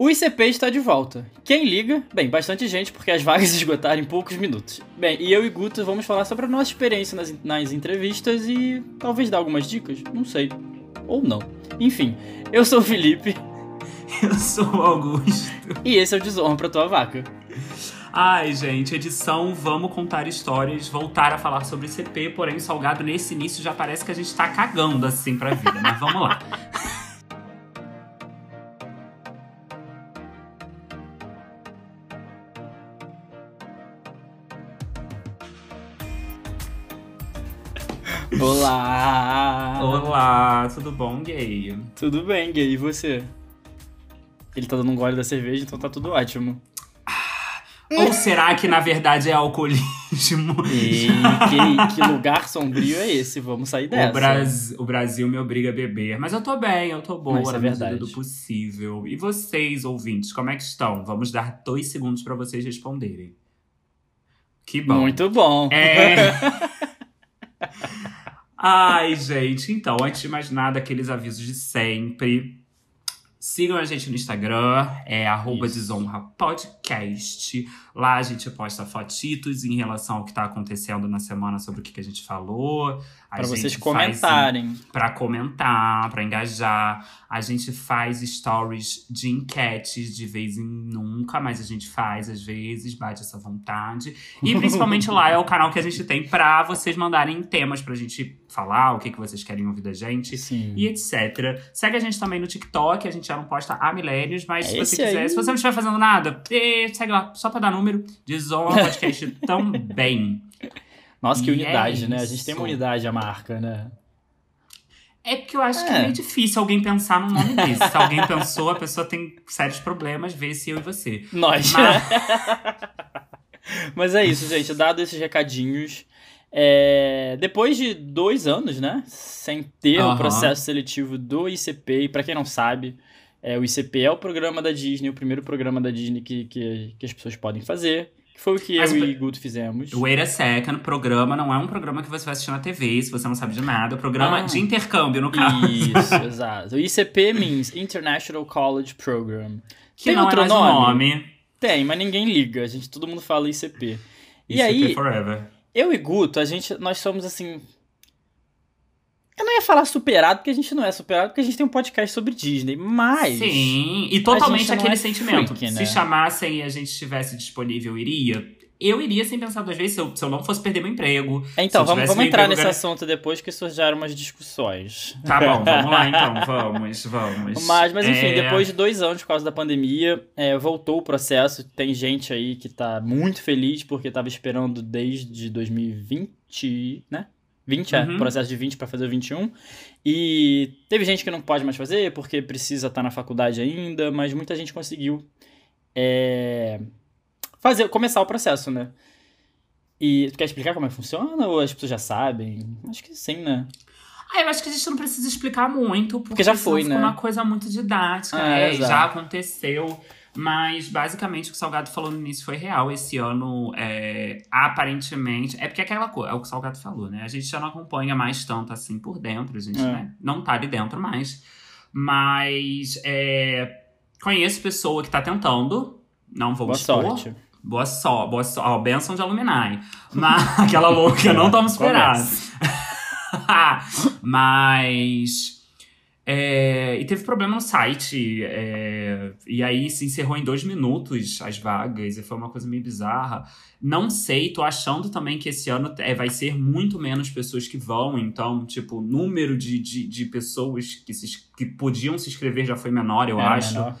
O ICP está de volta. Quem liga? Bem, bastante gente, porque as vagas esgotaram em poucos minutos. Bem, e eu e Guto vamos falar sobre a nossa experiência nas, nas entrevistas e talvez dar algumas dicas? Não sei. Ou não. Enfim, eu sou o Felipe. Eu sou o Augusto. E esse é o Desonra pra Tua Vaca. Ai, gente, edição Vamos Contar Histórias, voltar a falar sobre ICP, porém Salgado nesse início já parece que a gente tá cagando assim pra vida, mas vamos lá. Olá! Olá, tudo bom, gay? Tudo bem, gay, e você? Ele tá dando um gole da cerveja, então tá tudo ótimo. Ou será que na verdade é alcoolismo? E que, que lugar sombrio é esse? Vamos sair dessa. O, Bras... o Brasil me obriga a beber. Mas eu tô bem, eu tô boa Mas é na medida verdade. do possível. E vocês, ouvintes, como é que estão? Vamos dar dois segundos pra vocês responderem. Que bom. Muito bom. É. Ai, gente, então, antes de mais nada, aqueles avisos de sempre. Sigam a gente no Instagram, é arroba. Desonra Podcast. Lá a gente posta fotitos em relação ao que tá acontecendo na semana sobre o que, que a gente falou. A Pra vocês comentarem. Pra comentar, pra engajar. A gente faz stories de enquetes de vez em nunca, mas a gente faz às vezes, bate essa vontade. E principalmente lá é o canal que a gente tem pra vocês mandarem temas pra gente falar, o que, que vocês querem ouvir da gente Sim. e etc. Segue a gente também no TikTok, a gente já não posta há milênios, mas É se você quiser, aí. se você não estiver fazendo nada, eh, segue lá, só pra dar número, Desonra Podcast também. Nossa, que E é unidade, né? A gente tem uma unidade, a marca, né? É porque eu acho que É. é meio difícil alguém pensar num nome desse. Se alguém pensou, a pessoa tem sérios problemas, vê se eu e você. Nós. Mas- Mas é isso, gente. Dado esses recadinhos, é, depois de dois anos, né? Sem ter o Aham. processo seletivo do ICP, e pra quem não sabe, é, o ICP é o programa da Disney, o primeiro programa da Disney que, que, que as pessoas podem fazer. Que foi o que Mas eu o- e Guto fizemos. Wait a second, programa não é um programa que você vai assistir na TV, se você não sabe de nada. É um programa Ah. de intercâmbio, no caso. Isso, exato. O ICP means International College Program. Que Tem não outro é mais um nome? nome. Tem, mas ninguém liga. A gente, todo mundo fala ICP. E ICP aí, Forever. Eu e Guto, a gente, nós somos assim. Eu não ia falar superado, porque a gente não é superado, porque a gente tem um podcast sobre Disney, mas. Sim, e totalmente não aquele é sentimento. freak, né? Se chamassem e a gente estivesse disponível, iria. Eu iria sem pensar duas vezes se eu, se eu não fosse perder meu emprego. Então, vamos, vamos entrar nesse gar- assunto depois, que surgiram umas discussões. Tá bom, vamos lá então, vamos, vamos. Mas, mas enfim, É, depois de dois anos por causa da pandemia, é, voltou o processo. Tem gente aí que tá muito feliz porque tava esperando desde 2020, né? 20, é, Uhum. processo de 20 para fazer o 21. E teve gente que não pode mais fazer porque precisa estar na faculdade ainda, mas muita gente conseguiu é, fazer, começar o processo, né? E tu quer explicar como é que funciona ou as pessoas já sabem? Acho que sim, né? Ah, eu acho que a gente não precisa explicar muito, porque, já senão foi, né? uma coisa muito didática. Ah, é, exato. já aconteceu. Mas basicamente o que o Salgado falou no início foi real. Esse ano, é, aparentemente. É porque é aquela coisa, é o que o Salgado falou, né? A gente já não acompanha mais tanto assim por dentro, a gente É. né, não tá ali dentro mais. Mas é, conheço pessoa que tá tentando. Não vou Boa expor. sorte. Boa sorte, boa sorte. Ó, benção de Alumni. Mas aquela louca, não estamos esperados. Mas. É, e teve problema no site. é, e aí se encerrou em dois minutos as vagas. E foi uma coisa meio bizarra. Não sei, tô achando também que esse ano é, vai ser muito menos pessoas que vão. Então, tipo, o número de, de, de pessoas que, se, que podiam se inscrever já foi menor, eu É, acho. menor.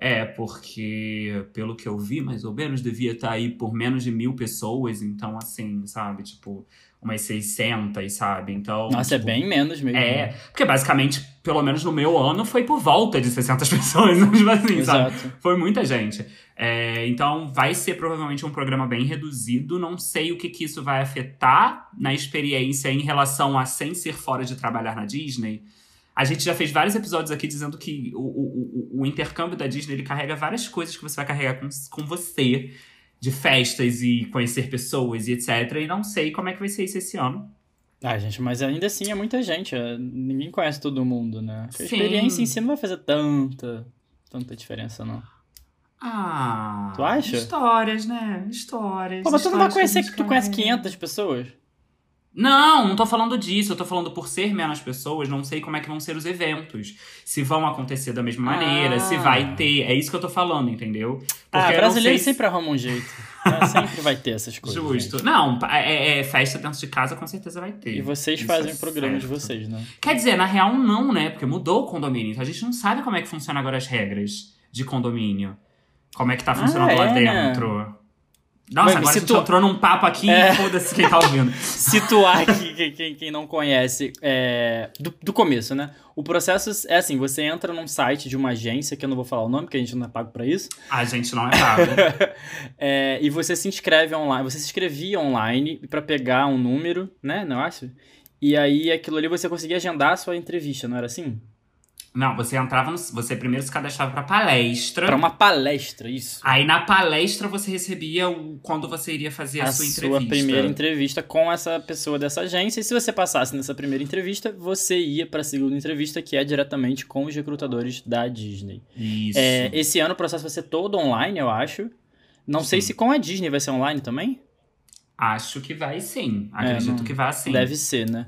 É, porque, pelo que eu vi, mais ou menos, devia estar aí por menos de mil pessoas. Então, assim, sabe? Tipo, umas 600, sabe? Então. Nossa, é tipo, bem menos mesmo. É, porque basicamente, pelo menos no meu ano, foi por volta de 600 pessoas. Tipo assim, sabe? Exato. Foi muita gente. É, então, vai ser provavelmente um programa bem reduzido. Não sei o que, que isso vai afetar na experiência em relação a sem ser fora de trabalhar na Disney. A gente já fez vários episódios aqui dizendo que o, o, o, o intercâmbio da Disney ele carrega várias coisas que você vai carregar com, com você, de festas e conhecer pessoas e etc. E não sei como é que vai ser isso esse ano. Ah, gente, mas ainda assim é muita gente. é, Ninguém conhece todo mundo, né? A Sim. experiência em si não vai fazer tanta. tanta diferença, não. Ah. Tu acha? Histórias, né? Histórias. Pô, mas tu não vai histórias conhecer que tu conhece vai- 500 pessoas? Não, não tô falando disso. Eu tô falando por ser menos pessoas, não sei como é que vão ser os eventos. Se vão acontecer da mesma maneira, Ah. se vai ter. É isso que eu tô falando, entendeu? Ah, eu não brasileiro se- sempre arruma um jeito. É, sempre vai ter essas coisas. Justo. gente. Não, pa- é, é festa dentro de casa, com certeza vai ter. E vocês Isso fazem é o programa de certo. vocês, né? Quer dizer, na real, não, né? Porque mudou o condomínio. Então a gente não sabe como é que funciona agora as regras de condomínio. Como é que tá funcionando Ah, lá é, né? dentro. Nossa, Mas agora se a gente entrou num papo aqui É. e foda-se quem tá ouvindo. Situar aqui quem, quem, quem não conhece é, do, do começo, né? O processo é assim: você entra num site de uma agência, que eu não vou falar o nome, porque a gente não é pago pra isso. A gente não é pago. É, e você se inscreve online, você se inscrevia online pra pegar um número, né? Não acho? E aí aquilo ali você conseguia agendar a sua entrevista, não era assim? Não, você entrava no. Você primeiro se cadastrava pra palestra. Pra uma palestra, isso. Aí na palestra você recebia o, quando você iria fazer a, a sua sua entrevista. primeira entrevista com essa pessoa dessa agência. E se você passasse nessa primeira entrevista, você ia pra segunda entrevista, que é diretamente com os recrutadores da Disney. Isso. É, esse ano o processo vai ser todo online, eu acho. Não sei Sim. se com a Disney vai ser online também. Acho que vai sim. Acredito não- que vai sim. Deve ser, né?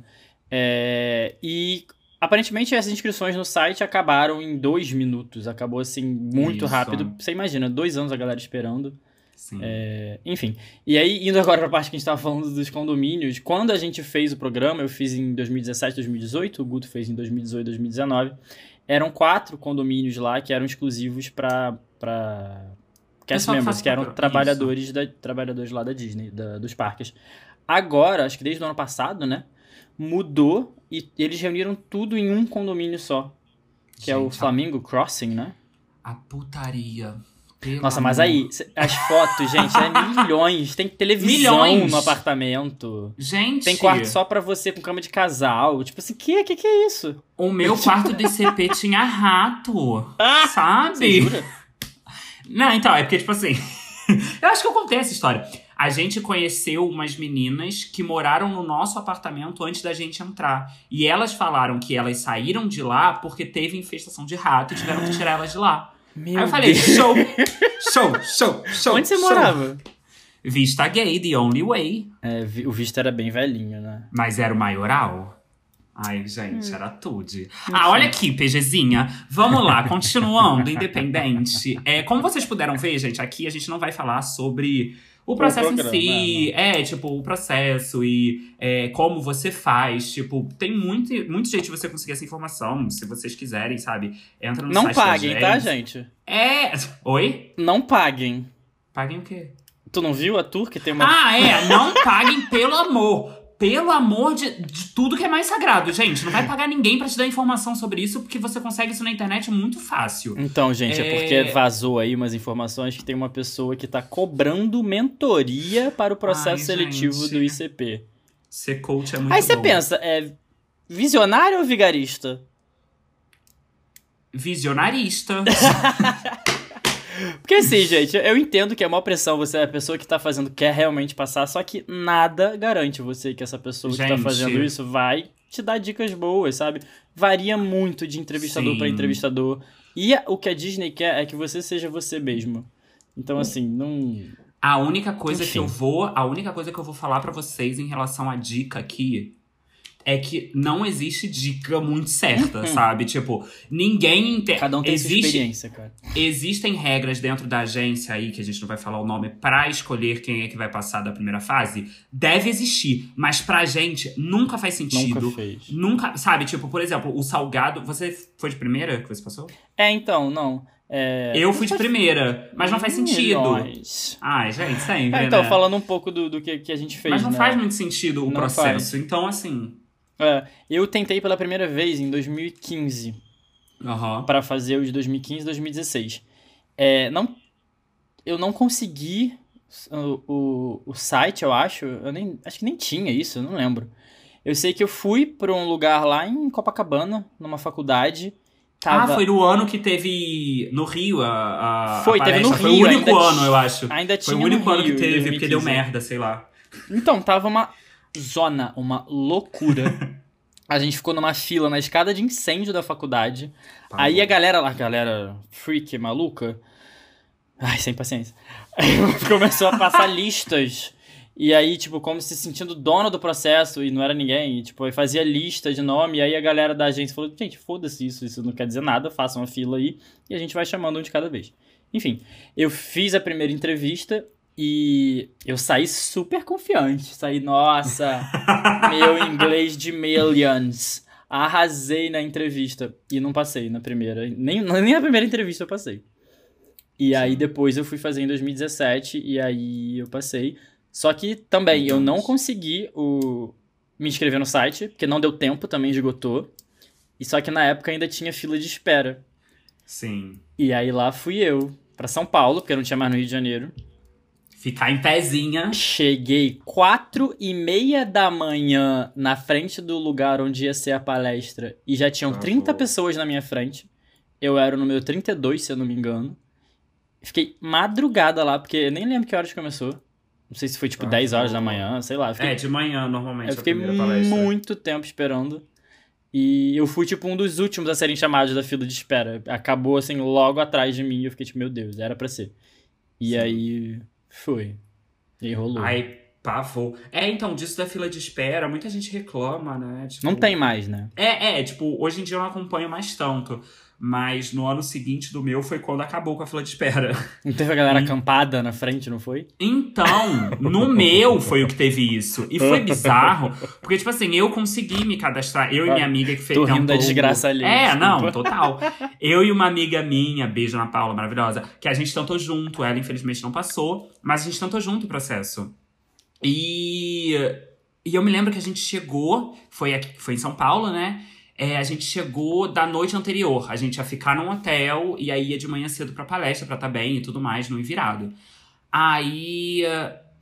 É, e aparentemente essas inscrições no site acabaram em dois minutos. Acabou assim muito Isso. rápido. Você imagina, dois anos a galera esperando. Sim. É, enfim. E aí, indo agora pra parte que a gente tava falando dos condomínios, quando a gente fez o programa, eu fiz em 2017, 2018, o Guto fez em 2018, 2019. Eram quatro condomínios lá que eram exclusivos pra cast members, que eram trabalhadores, da, trabalhadores lá da Disney, da- dos parques. Agora, acho que desde o ano passado, né? Mudou e eles reuniram tudo em um condomínio só. Que é o Gente, Flamingo Crossing, né? A, a putaria. Pelo Nossa, mas aí, as fotos, gente, é milhões. Tem televisão Milhões. no apartamento. Gente, Tem quarto só pra você com cama de casal. Tipo assim, que que, que é isso? o meu quarto do ICP tinha rato. Ah, sabe? jura? Não, então, é porque, tipo assim. eu acho que eu contei essa história. A gente conheceu umas meninas que moraram no nosso apartamento antes da gente entrar. E elas falaram que elas saíram de lá porque teve infestação de rato e tiveram que tirar elas de lá. Meu Aí eu falei, Deus. show, show, show, show. Onde você show. morava? Vista gay, the only way. É, o visto era bem velhinho, né? Mas era o maioral? Ai, gente, era tudo. Ah, olha aqui, PGzinha. Vamos lá, continuando, independente. É, como vocês puderam ver, gente, aqui a gente não vai falar sobre o processo programa, em si. É, tipo, o processo e é, como você faz. Tipo, tem muito, muito jeito de você conseguir essa informação, se vocês quiserem, sabe? Entra no Não site paguem, tá, gente? É. Oi? Não paguem. Paguem o quê? Tu não viu a tour que tem uma. Ah, é. Não paguem pelo amor. Pelo amor de, de tudo que é mais sagrado, gente. Não vai pagar ninguém pra te dar informação sobre isso, porque você consegue isso na internet muito fácil. Então, gente, é... É. porque vazou aí umas informações que tem uma pessoa que tá cobrando mentoria para o processo Ai, seletivo gente. do ICP. Ser coach é muito Aí você bom. pensa, é visionário ou vigarista? Visionarista. Porque assim, gente, eu entendo que é uma pressão, você é a pessoa que tá fazendo, quer realmente passar, só que nada garante você que essa pessoa que tá Gente. fazendo isso vai te dar dicas boas, sabe? Varia muito de entrevistador pra entrevistador. E o que a Disney quer é que você seja você mesmo. Então, assim, não. A única coisa Enfim. que eu vou, a única coisa que eu vou falar pra vocês em relação à dica aqui é que não existe dica muito certa, sabe? Tipo, ninguém entende. Cada um tem sua existe, experiência, cara. Existem regras dentro da agência aí, que a gente não vai falar o nome, pra escolher quem é que vai passar da primeira fase? Deve existir, mas pra gente nunca faz sentido. Nunca fez. Nunca, sabe, tipo, por exemplo, o salgado. Você foi de primeira que você passou? É, então, não. É... Eu fui de primeira, mas não faz sentido. Milhões. Ai, gente, sempre. É, então, né? falando um pouco do, do que, que a gente fez. Mas não né? faz muito sentido o Não processo. faz. Então, assim. É, eu tentei pela primeira vez em 2015. Aham. para fazer os 2015 e 2016. É, não, eu não consegui o, o, o site, eu acho. Eu nem, acho que nem tinha isso, eu não lembro. Eu sei que eu fui para um lugar lá em Copacabana, numa faculdade. Tava, Ah, foi no ano que teve no Rio a. a Foi, a teve no. Rio, Foi o único ano, eu acho. Ainda Foi tinha o único no ano que Rio, em teve, porque deu 2015. merda, sei lá. Então, tava uma zona, uma loucura. A gente ficou numa fila na escada de incêndio da faculdade. Pavor. Aí a galera lá, a galera freak, maluca. Ai, sem paciência. começou a passar listas. E aí, tipo, como se sentindo dono do processo e não era ninguém. E, tipo, aí fazia lista de nome. E aí a galera da agência falou: gente, foda-se isso, isso não quer dizer nada, façam uma fila aí. E a gente vai chamando um de cada vez. Enfim, eu fiz a primeira entrevista e eu saí super confiante. Saí, nossa, meu inglês de millions. Arrasei na entrevista. E não passei na primeira. Nem, nem na primeira entrevista eu passei. E aí depois eu fui fazer em 2017 e aí eu passei. Só que também eu não consegui o... me inscrever no site, porque não deu tempo, também esgotou. E só que na época ainda tinha fila de espera. Sim. E aí lá fui eu, pra São Paulo, porque eu não tinha mais no Rio de Janeiro. Ficar em pezinha. Cheguei quatro e meia da manhã na frente do lugar onde ia ser a palestra e já tinham Por 30 favor. pessoas na minha frente. Eu era o número 32, se eu não me engano. Fiquei madrugada lá, porque eu nem lembro que horas começou. Não sei se foi tipo Por 10 horas da manhã, sei lá. Fiquei, É, de manhã, normalmente, eu fiquei muito tempo esperando. E eu fui, tipo, um dos últimos a serem chamados da fila de espera. Acabou, assim, logo atrás de mim. Eu fiquei, tipo, meu Deus, era pra ser. E Sim. aí, foi. E aí rolou. Ai, pavor. É, então, disso da fila de espera, muita gente reclama, né? Tipo, Não tem mais, né? É, é, tipo, hoje em dia eu não acompanho mais tanto. Mas no ano seguinte do meu foi quando acabou com a fila de espera. Não teve a galera Hum. acampada na frente, não foi? Então, no meu foi o que teve isso. E foi bizarro, porque, tipo assim, eu consegui me cadastrar. Eu e minha amiga que fez. Tô rindo da tentou- desgraça alheia, É, não, total. Eu e uma amiga minha, beijo na Paula, maravilhosa, que a gente tentou junto. Ela, infelizmente, não passou, mas a gente tentou junto o processo. E. E eu me lembro que a gente chegou, foi aqui, foi em São Paulo, né? É, a gente chegou da noite anterior. A gente ia ficar num hotel e aí ia de manhã cedo pra palestra pra estar bem e tudo mais, no virado. Aí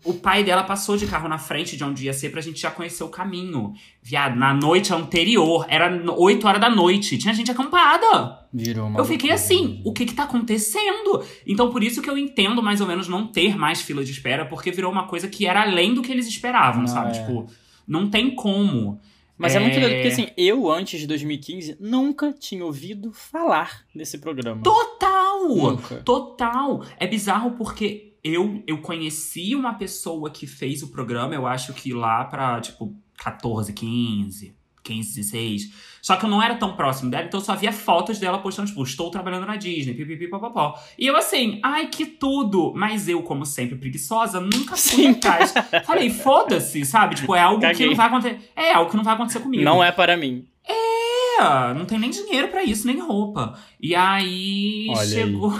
o pai dela passou de carro na frente de onde ia ser pra gente já conhecer o caminho. Viado, na noite anterior, era no- 8 horas da noite, tinha gente acampada. Virou uma Eu fiquei assim, o que que tá acontecendo? Então por isso que eu entendo mais ou menos não ter mais fila de espera, porque virou uma coisa que era além do que eles esperavam, Não, sabe? é. Tipo, não tem como. Mas é... muito É. doido, porque assim, eu antes de 2015 nunca tinha ouvido falar desse programa. Total! Nunca. Total! É bizarro porque eu, eu conheci uma pessoa que fez o programa, eu acho que lá pra, tipo, 14, 15, 15, 16. Só que eu não era tão próximo dela, então eu só via fotos dela postando, tipo, estou trabalhando na Disney, pipipi, papapó. E eu assim, ai, que tudo! Mas eu, como sempre, preguiçosa, nunca fui Sim. atrás. Falei, foda-se, sabe? Tipo, é algo que Caguei. não vai acontecer. É algo que não vai acontecer comigo. Não é para mim. É, não tem nem dinheiro pra isso, nem roupa. E aí Olha aí. chegou.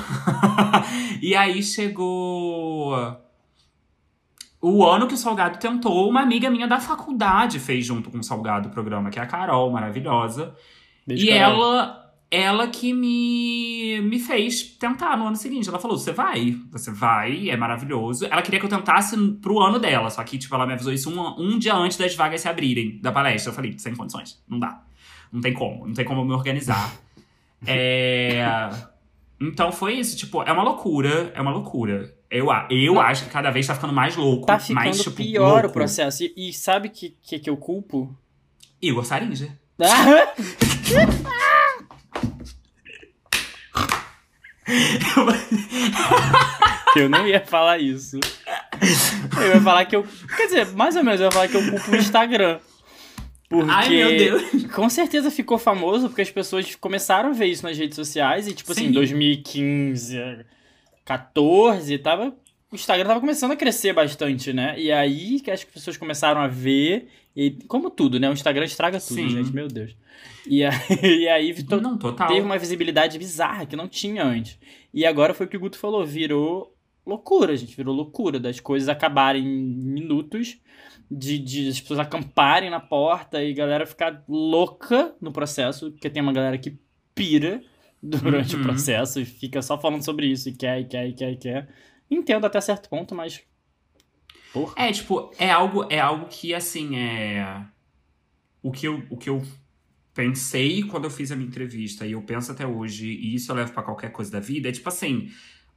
e aí chegou. O ano que o Salgado tentou, uma amiga minha da faculdade fez junto com o Salgado o programa, que é a Carol, maravilhosa. Beijo, e Carol. ela, ela que me, me fez tentar no ano seguinte. Ela falou: você vai, você vai, é maravilhoso. Ela queria que eu tentasse pro ano dela, só que, tipo, ela me avisou isso um, um dia antes das vagas se abrirem da palestra. Eu falei, sem condições, não dá. Não tem como, não tem como me organizar. é. Então foi isso, tipo, é uma loucura, é uma loucura. Eu, eu Não. acho que cada vez tá ficando mais louco. Tá ficando mais, tipo, pior louco. o processo. E, e sabe o que, que, que eu culpo? Igor Saringer. eu não ia falar isso. Eu ia falar que eu. Quer dizer, mais ou menos, eu ia falar que eu culpo o Instagram. Porque Ai, meu Deus. com certeza ficou famoso porque as pessoas começaram a ver isso nas redes sociais e, tipo assim, Sim. 2015, 14, tava. O Instagram tava começando a crescer bastante, né? E aí que as pessoas começaram a ver. E como tudo, né? O Instagram estraga tudo, Sim. gente, meu Deus. E aí, e aí to- Não, total. teve uma visibilidade bizarra que não tinha antes. E agora foi o que o Guto falou, virou loucura, gente. Virou loucura das coisas acabarem em minutos, de, de as pessoas acamparem na porta e a galera ficar louca no processo, porque tem uma galera que pira durante o Uhum. processo e fica só falando sobre isso e quer, e quer, e quer, e quer. Entendo até certo ponto, mas. Porra. É, tipo, é algo, é algo que, assim, é. O que, eu, o que eu pensei quando eu fiz a minha entrevista, e eu penso até hoje, e isso eu levo pra qualquer coisa da vida, é tipo assim.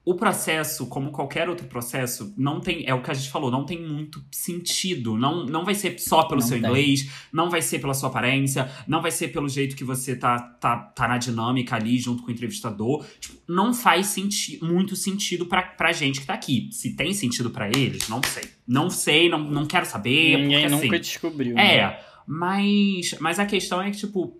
O processo, como qualquer outro processo, não tem. É o que a gente falou, não tem muito sentido. Não, não vai ser só pelo Não seu tem. inglês, não vai ser pela sua aparência, não vai ser pelo jeito que você tá, tá, tá na dinâmica ali junto com o entrevistador. Tipo, não faz senti muito sentido pra, pra gente que tá aqui. Se tem sentido pra eles, não sei. Não sei, não, não quero saber. Ninguém porque, nunca assim, descobriu. né? é, mas, mas a questão é que, tipo,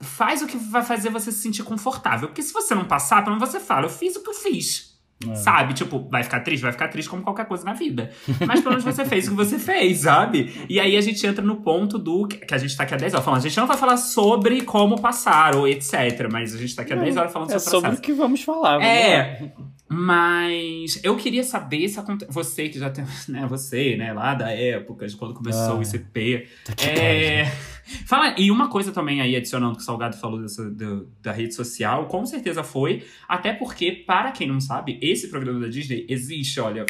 faz o que vai fazer você se sentir confortável. Porque se você não passar, pelo menos você fala, eu fiz o que eu fiz. É. Sabe? Tipo, vai ficar triste? Vai ficar triste como qualquer coisa na vida. Mas pelo menos você fez o que você fez, sabe? E aí a gente entra no ponto do. Que a gente tá aqui há 10 horas falando. A gente não vai falar sobre como passar ou etc. Mas a gente tá aqui há 10 horas falando É sobre o sobre o que vamos falar. vamos É, mas eu queria saber se acontece. Você que já tem. Né, você, né, lá da época, de quando começou Ah. o ICP. lá. Que É. Fala, e uma coisa também aí, adicionando que o Salgado falou dessa, do- da rede social, com certeza foi. Até porque, para quem não sabe, esse programa da Disney existe, olha,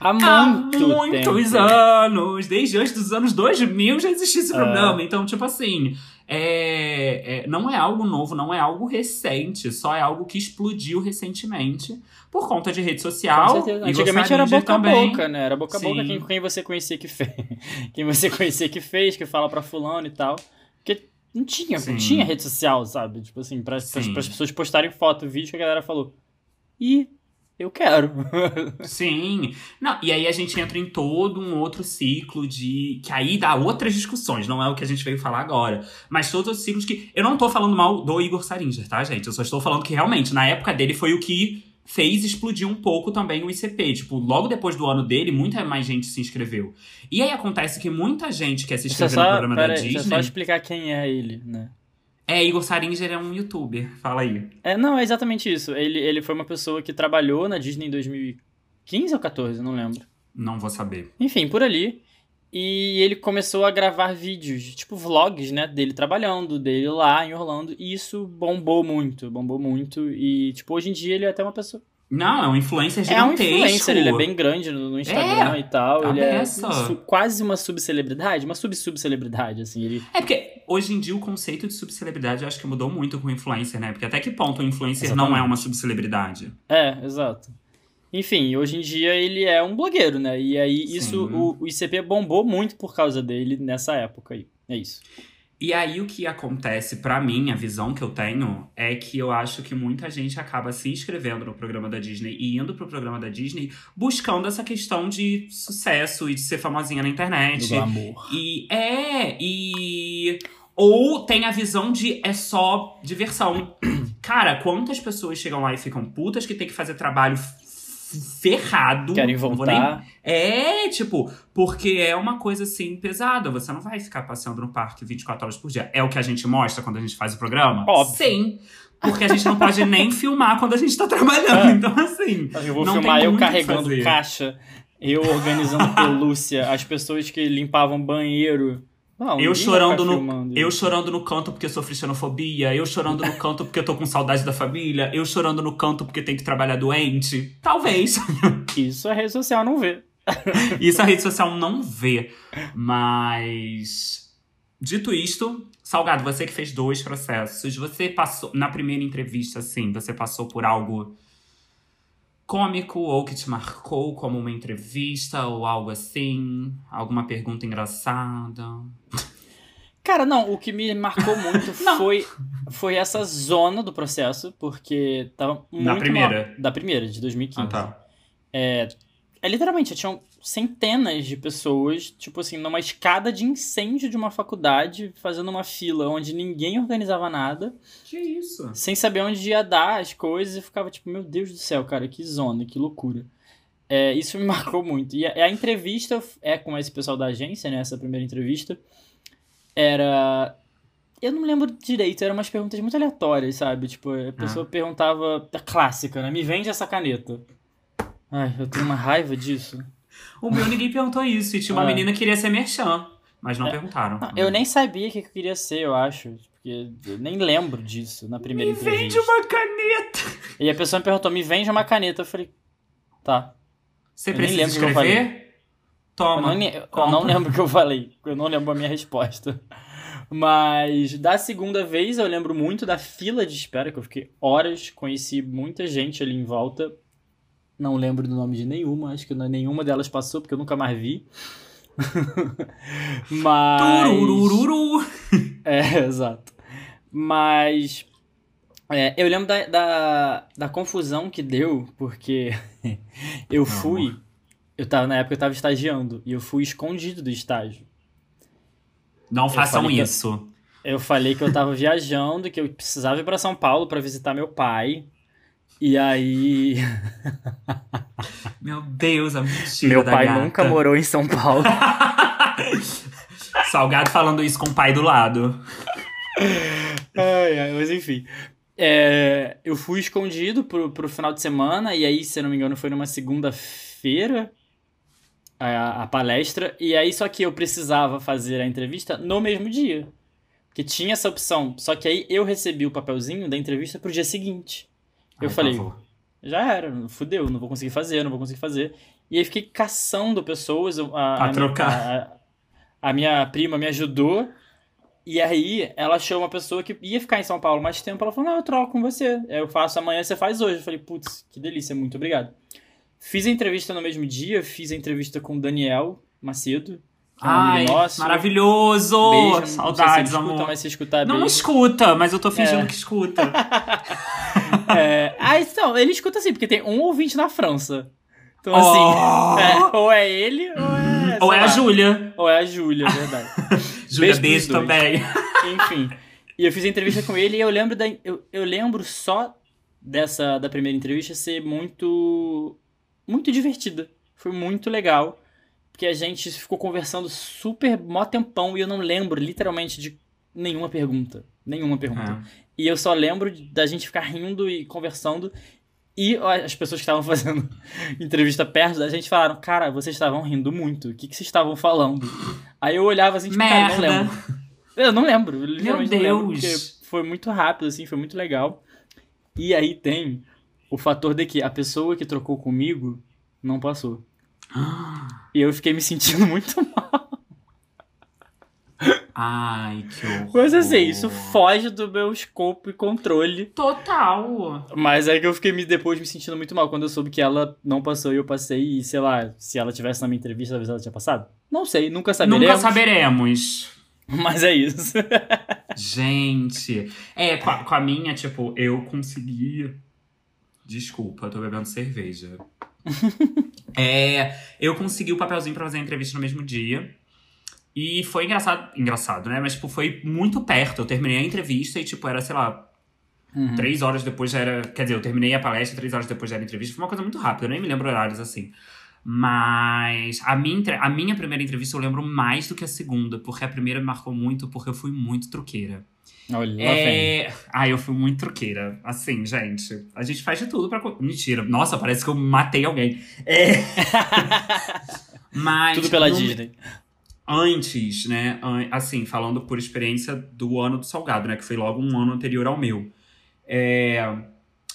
Há há muito muitos tempo. anos. Desde antes dos anos 2000 já existia esse É. programa. Então, tipo assim, é, é- não é algo novo, não é algo recente. Só é algo que explodiu recentemente por conta de rede social. Antigamente era boca a também. boca, né? Era boca a boca Sim. quem, quem você conhecia que fez. Quem você conhecia que fez, que fala pra fulano e tal. Porque não tinha, Sim. não tinha rede social, sabe? Tipo assim, Sim. pras pessoas postarem foto, vídeo que a galera falou. E eu quero. Sim. Não, e aí a gente entra em todo um outro ciclo de. Que aí dá outras discussões, não é o que a gente veio falar agora. Mas todos os ciclos que. Eu não tô falando mal do Igor Saringer, tá, gente? Eu só estou falando que realmente, na época dele, foi o que fez explodir um pouco também o ICP. Tipo, logo depois do ano dele, muita mais gente se inscreveu. E aí acontece que muita gente quer se eu inscrever no programa da aí, deixa eu Disney. só explicar quem é ele, né? É, Igor Saringer é um youtuber. Fala aí. É, não, é exatamente isso. Ele, ele foi uma pessoa que trabalhou na Disney em 2015 ou 14, não lembro. Não vou saber. Enfim, por ali. E ele começou a gravar vídeos, tipo vlogs, né, dele trabalhando, dele lá em Orlando, e isso bombou muito, bombou muito, e tipo, hoje em dia ele é até uma pessoa... Não, é um influencer É um gigantesco. influencer, ele é bem grande no, no Instagram e tal, ele é dessa. su- quase uma subcelebridade, uma sub-subcelebridade, assim, ele... É porque hoje em dia o conceito de subcelebridade eu acho que mudou muito com o influencer, né? Porque até que ponto o influencer não é Exatamente. uma subcelebridade? É, exato. Enfim, hoje em dia ele é um blogueiro, né, e aí isso, o, o ICP bombou muito por causa dele nessa época aí, é isso. E aí o que acontece pra mim, a visão que eu tenho, é que eu acho que muita gente acaba se inscrevendo no programa da Disney e indo pro programa da Disney buscando essa questão de sucesso e de ser famosinha na internet. Do amor. E é, e. Ou tem a visão de é só diversão. Cara, quantas pessoas chegam lá e ficam putas que tem que fazer trabalho ferrado. Querem vou nem- voltar... É, tipo, porque é uma coisa assim pesada. Você não vai ficar passeando no parque 24 horas por dia. É o que a gente mostra quando a gente faz o programa? Óbvio. Sim. Porque a gente não pode nem filmar quando a gente tá trabalhando. É. Então, assim. Eu vou Não filmar tem eu carregando caixa, eu organizando pelúcia, as pessoas que limpavam banheiro. Não, Eu ninguém chorando ficar no, eu chorando no canto porque eu sofri xenofobia, eu chorando no canto porque eu tô com saudade da família, eu chorando no canto porque tenho que trabalhar doente. Talvez. Isso a rede social não vê. Isso a rede social não vê. Mas. Dito isto, Salgado, você que fez dois processos, você passou. Na primeira entrevista, assim, você passou por algo cômico ou que te marcou como uma entrevista ou algo assim? Alguma pergunta engraçada? Cara, não, o que me marcou muito foi, foi essa zona do processo, porque tava muito. Na primeira? mal- Da primeira, de 2015. Ah, tá. É, literalmente, tinham centenas de pessoas, tipo assim, numa escada de incêndio de uma faculdade, fazendo uma fila onde ninguém organizava nada. Que isso? sem saber onde ia dar as coisas e ficava tipo, meu Deus do céu, cara, que zona, que loucura. É, isso me marcou muito. E a, a entrevista é com esse pessoal da agência, né? Essa primeira entrevista. Era. Eu não lembro direito, eram umas perguntas muito aleatórias, sabe? Tipo, a pessoa perguntava. A clássica, né? Me vende essa caneta. Ai, eu tenho uma raiva disso. O meu ninguém perguntou isso. E tinha uma Ah. menina que queria ser merchan, mas não É. perguntaram. Não, eu nem sabia o que eu queria ser, eu acho. Porque eu nem lembro disso na primeira Me entrevista. vende uma caneta! E a pessoa me perguntou, me vende uma caneta. Eu falei, tá. Você Eu nem precisa lembro o que eu escrever? Eu Toma. não, eu não lembro o que eu falei. Eu não lembro a minha resposta. Mas da segunda vez eu lembro muito da fila de espera, que eu fiquei horas, conheci muita gente ali em volta. Não lembro do nome de nenhuma, acho que nenhuma delas passou, porque eu nunca mais vi. Mas. Tururururu. É, exato. Mas. é, eu lembro da, da, da confusão que deu, porque eu fui. Eu tava, na época eu tava estagiando e eu fui escondido do estágio. Não façam falei que eu- isso. Eu falei que eu tava viajando, que eu precisava ir pra São Paulo pra visitar meu pai. E aí. Meu Deus, a mentira meu pai gata. nunca morou em São Paulo. Salgado falando isso com o pai do lado. ai, ai, mas enfim. É, eu fui escondido pro, pro final de semana, e aí, se eu não me engano, foi numa segunda-feira a, a palestra. E aí, só que eu precisava fazer a entrevista no mesmo dia. Porque tinha essa opção. Só que aí eu recebi o papelzinho da entrevista pro dia seguinte. Eu Ai, falei, favor. já era, fudeu, não vou conseguir fazer, não vou conseguir fazer. E aí fiquei caçando pessoas. A, a, trocar. A, a minha prima me ajudou. E aí ela achou uma pessoa que ia ficar em São Paulo mais tempo. Ela falou: Não, eu troco com você. Eu faço amanhã, você faz hoje. Eu falei: Putz, que delícia, muito obrigado. Fiz a entrevista no mesmo dia, fiz a entrevista com o Daniel Macedo. que é um Ai, nosso. maravilhoso! Beijo, Saudades, não se ele escuta, amor. mas se escutar, Não, não escuta, mas eu tô fingindo É. que escuta. É, ah, então, ele escuta assim, porque tem um ouvinte na França. Então, Oh! assim, é, ou é ele, ou é. Ou é a lá, Júlia. Ou é a Júlia, é verdade. Júlia, Beijo beijo também. Enfim. E eu fiz a entrevista com ele e eu lembro da. Eu, eu lembro só dessa da primeira entrevista ser muito. muito divertida. Foi muito legal. Porque a gente ficou conversando super mó tempão e eu não lembro literalmente de nenhuma pergunta. Nenhuma pergunta. É. E eu só lembro da gente ficar rindo e conversando. E as pessoas que estavam fazendo entrevista perto da gente falaram: Cara, vocês estavam rindo muito. O que, que vocês estavam falando? Aí eu olhava assim, tipo, cara, eu não Merda. lembro. Eu não lembro. literalmente não lembro, Deus. porque foi muito rápido, assim, foi muito legal. E aí tem o fator de que a pessoa que trocou comigo não passou. E eu fiquei me sentindo muito mal. Ai, que horror. Mas assim, isso foge do meu escopo e controle. Total. Mas é que eu fiquei me, depois me sentindo muito mal quando eu soube que ela não passou e eu passei. E sei lá, se ela tivesse na minha entrevista, talvez ela tinha passado. Não sei, nunca saberemos. Nunca saberemos. Mas é isso. Gente. É, com a, com a minha, tipo, eu consegui. Desculpa, eu tô bebendo cerveja. é, eu consegui o papelzinho pra fazer a entrevista no mesmo dia. E foi engraçado, engraçado, né? Mas, tipo, foi muito perto. Eu terminei a entrevista e, tipo, era, sei lá, Uhum. Três horas depois já era. Quer dizer, eu terminei a palestra, três horas depois já era a entrevista. Foi uma coisa muito rápida, eu nem me lembro horários assim. Mas a minha, a minha primeira entrevista eu lembro mais do que a segunda, porque a primeira me marcou muito, porque eu fui muito truqueira. Olha. É... Ah, eu fui muito truqueira. Assim, gente. A gente faz de tudo pra. Mentira. Nossa, parece que eu matei alguém. É. Mas. Tudo pela no- Disney. Antes, né? Assim, falando por experiência do ano do Salgado, né? Que foi logo um ano anterior ao meu. É,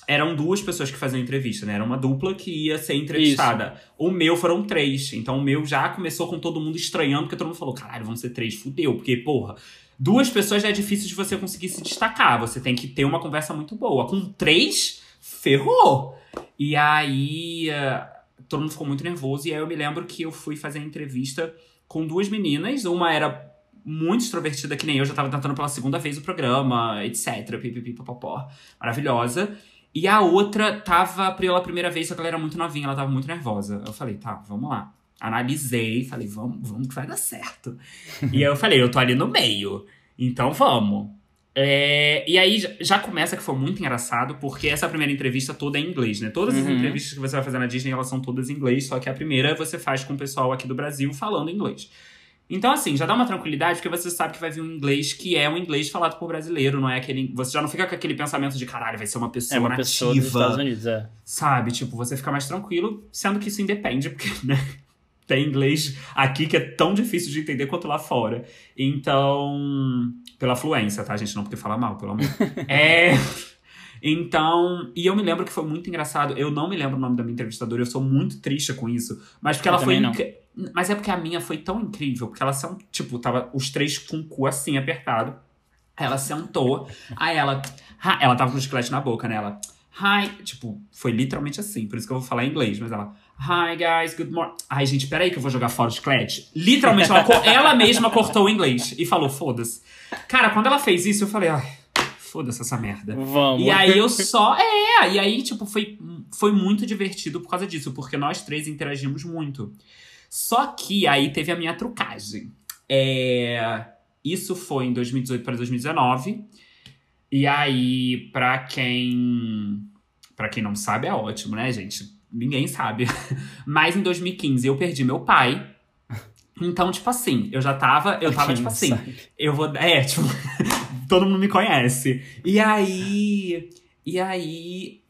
Eram duas pessoas que faziam entrevista, né? Era uma dupla que ia ser entrevistada. O meu foram três. Então o meu já começou com todo mundo estranhando, porque todo mundo falou: caralho, vão ser três, fudeu. Porque, porra, duas pessoas já é difícil de você conseguir se destacar. Você tem que ter uma conversa muito boa. Com três, ferrou. E aí. eh, Todo mundo ficou muito nervoso. E aí eu me lembro que eu fui fazer a entrevista com duas meninas. Uma era muito extrovertida, que nem eu, já tava tentando pela segunda vez o programa, etc. Pipipi, popopó. Maravilhosa. E a outra tava pela primeira vez, só que ela era muito novinha, ela tava muito nervosa. Eu falei, tá, vamos lá. Analisei, falei, vamos, vamos que vai dar certo. e aí eu falei, eu tô ali no meio. Então vamos. É, e aí já- começa que foi muito engraçado, porque essa primeira entrevista toda é em inglês, né? Todas as Uhum. entrevistas que você vai fazer na Disney, elas são todas em inglês, só que a primeira você faz com o pessoal aqui do Brasil falando inglês. Então, assim, já dá uma tranquilidade, porque você sabe que vai vir um inglês que é um inglês falado por brasileiro, não é aquele. Você já não fica com aquele pensamento de caralho, vai ser uma pessoa É uma nativa. pessoa dos Estados Unidos, é. Sabe? Tipo, você fica mais tranquilo, sendo que isso independe, porque, né? Tem inglês aqui que é tão difícil de entender quanto lá fora. Então. Pela fluência, tá, gente? Não porque fala mal, pelo amor. é. Então. E eu me lembro que foi muito engraçado. Eu não me lembro o nome da minha entrevistadora, eu sou muito triste com isso. Mas porque Eu ela foi. Mas é porque a minha foi tão incrível, porque ela são, tipo, tava os três com o cu assim apertado. Ela sentou, aí ela. Ela tava com o chiclete na boca, né? Ela. Hi. Tipo, foi literalmente assim, por isso que eu vou falar em inglês, mas ela. Hi guys, good morning. Ai, gente, peraí que eu vou jogar fora de Clet. Literalmente, ela, ela mesma cortou o inglês e falou, foda-se. Cara, quando ela fez isso, eu falei, ai, foda-se essa merda. Vamos. E aí eu só. É, e aí, tipo, foi, foi muito divertido por causa disso, porque nós três interagimos muito. Só que aí teve a minha trucagem. É, isso foi em 2018 para 2019. E aí, pra quem. para quem não sabe, é ótimo, né, gente? Ninguém sabe. Mas em 2015 eu perdi meu pai. Então, tipo assim, eu já tava. Eu tava, tipo assim. Sabe. Eu vou. É, tipo. todo mundo me conhece. E aí. E aí.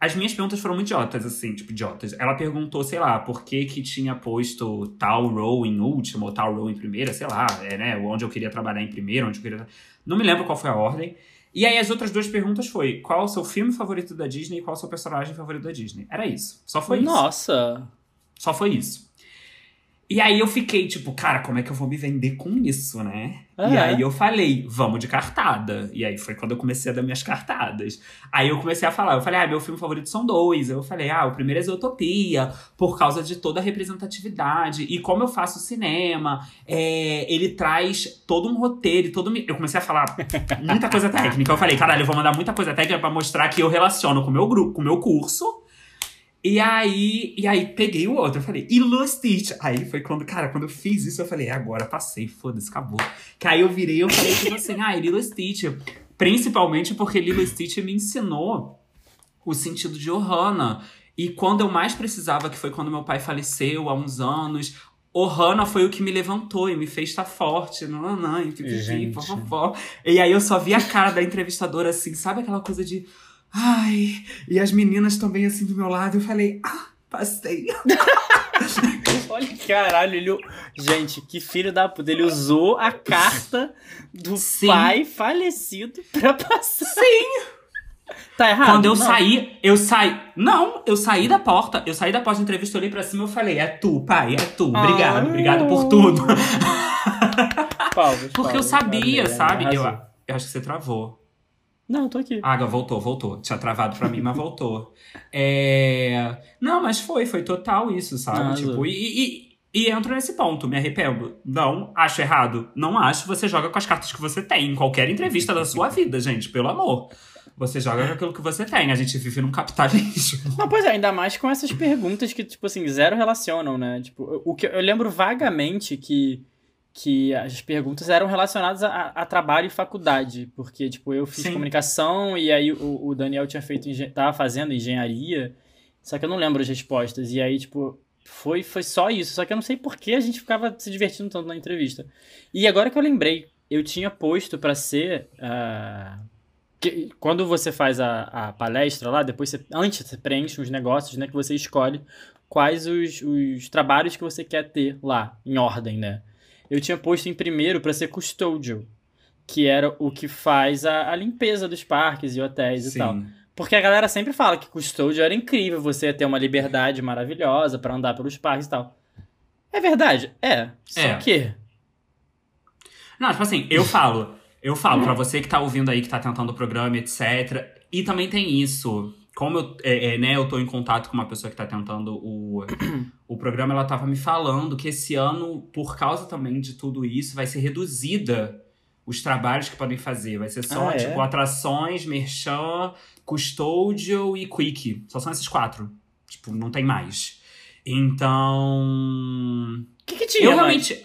As minhas perguntas foram muito idiotas, assim, tipo, idiotas. Ela perguntou, sei lá, por que que tinha posto tal role em último ou tal role em primeira, sei lá, é, né? Onde eu queria trabalhar em primeiro, onde eu queria. Não me lembro qual foi a ordem. E aí as outras duas perguntas foi: qual o seu filme favorito da Disney e qual o seu personagem favorito da Disney? Era isso. Só foi Nossa. isso. Nossa! Só foi isso. E aí eu fiquei tipo, cara, como é que eu vou me vender com isso, né? É. E aí eu falei, vamos de cartada. E aí foi quando eu comecei a dar minhas cartadas. Aí eu comecei a falar, eu falei, ah, meu filme favorito são dois. Eu falei, ah, o primeiro é Zootopia, por causa de toda a representatividade. E como eu faço cinema, é, ele traz todo um roteiro, todo. Eu comecei a falar muita coisa técnica. Eu falei, caralho, eu vou mandar muita coisa técnica para mostrar que eu relaciono com o meu grupo, com o meu curso e aí, e aí peguei o outro. Eu falei, e Lilo Stitch. Aí foi quando, cara, quando eu fiz isso, eu falei, agora passei, foda-se, acabou. Que aí eu virei eu falei, tipo assim, ah, Lilo Stitch. Principalmente porque Lilo Stitch me ensinou o sentido de Ohana. E quando eu mais precisava, que foi quando meu pai faleceu há uns anos, Ohana foi o que me levantou e me fez estar forte. Não, não, não, e, e aí eu só vi a cara da entrevistadora assim, sabe aquela coisa de Ai, e as meninas também assim do meu lado. Eu falei, ah, passei. Olha, caralho, ele. Gente, que filho da puta. Ele usou a carta do Sim. pai falecido pra passar. Sim! Tá errado? Quando eu não. saí, eu saí. Não, eu saí da porta. Eu saí da porta da entrevista, olhei pra cima e eu falei: É tu, pai, é tu. Obrigado, ah. obrigado por tudo. Palmas, Porque eu sabia, sabe? Eu, eu acho que você travou. Não, tô aqui. Água, voltou, voltou. Tinha travado pra mim, mas voltou. É... Não, mas foi, foi total isso, sabe? Tipo, e, e, e entro nesse ponto, me arrependo. Não, acho errado. Não acho, você joga com as cartas que você tem em qualquer entrevista da sua vida, gente, pelo amor. Você joga com aquilo que você tem. A gente vive num capitalismo. Não, pois é, ainda mais com essas perguntas que, tipo assim, zero relacionam, né? Tipo, o que eu lembro vagamente que que as perguntas eram relacionadas a, a, trabalho e faculdade, porque, tipo, eu fiz Sim. comunicação e aí o, o Daniel tinha feito, tava fazendo engenharia, só que eu não lembro as respostas, e aí, tipo, foi, foi só isso, só que eu não sei por que a gente ficava se divertindo tanto na entrevista. E agora que eu lembrei, eu tinha posto para ser... Uh, que, quando você faz a, a palestra lá, depois você, antes você preenche os negócios, né, que você escolhe quais os, os trabalhos que você quer ter lá, em ordem, né? Eu tinha posto em primeiro para ser custodial, que era o que faz a, a limpeza dos parques e hotéis Sim. e tal. Porque a galera sempre fala que custodial era incrível, você ia ter uma liberdade maravilhosa para andar pelos parques e tal. É verdade? É. Só é. que. Não, tipo assim, eu falo. Eu falo para você que tá ouvindo aí, que tá tentando o programa, etc. E também tem isso como eu, é, é, né, eu tô em contato com uma pessoa que tá tentando o, o programa, ela tava me falando que esse ano, por causa também de tudo isso, vai ser reduzida os trabalhos que podem fazer. Vai ser só, ah, é? tipo, atrações, merchan, custodial e quick. Só são esses quatro. Tipo, não tem mais. Então... O que, que tinha Eu realmente...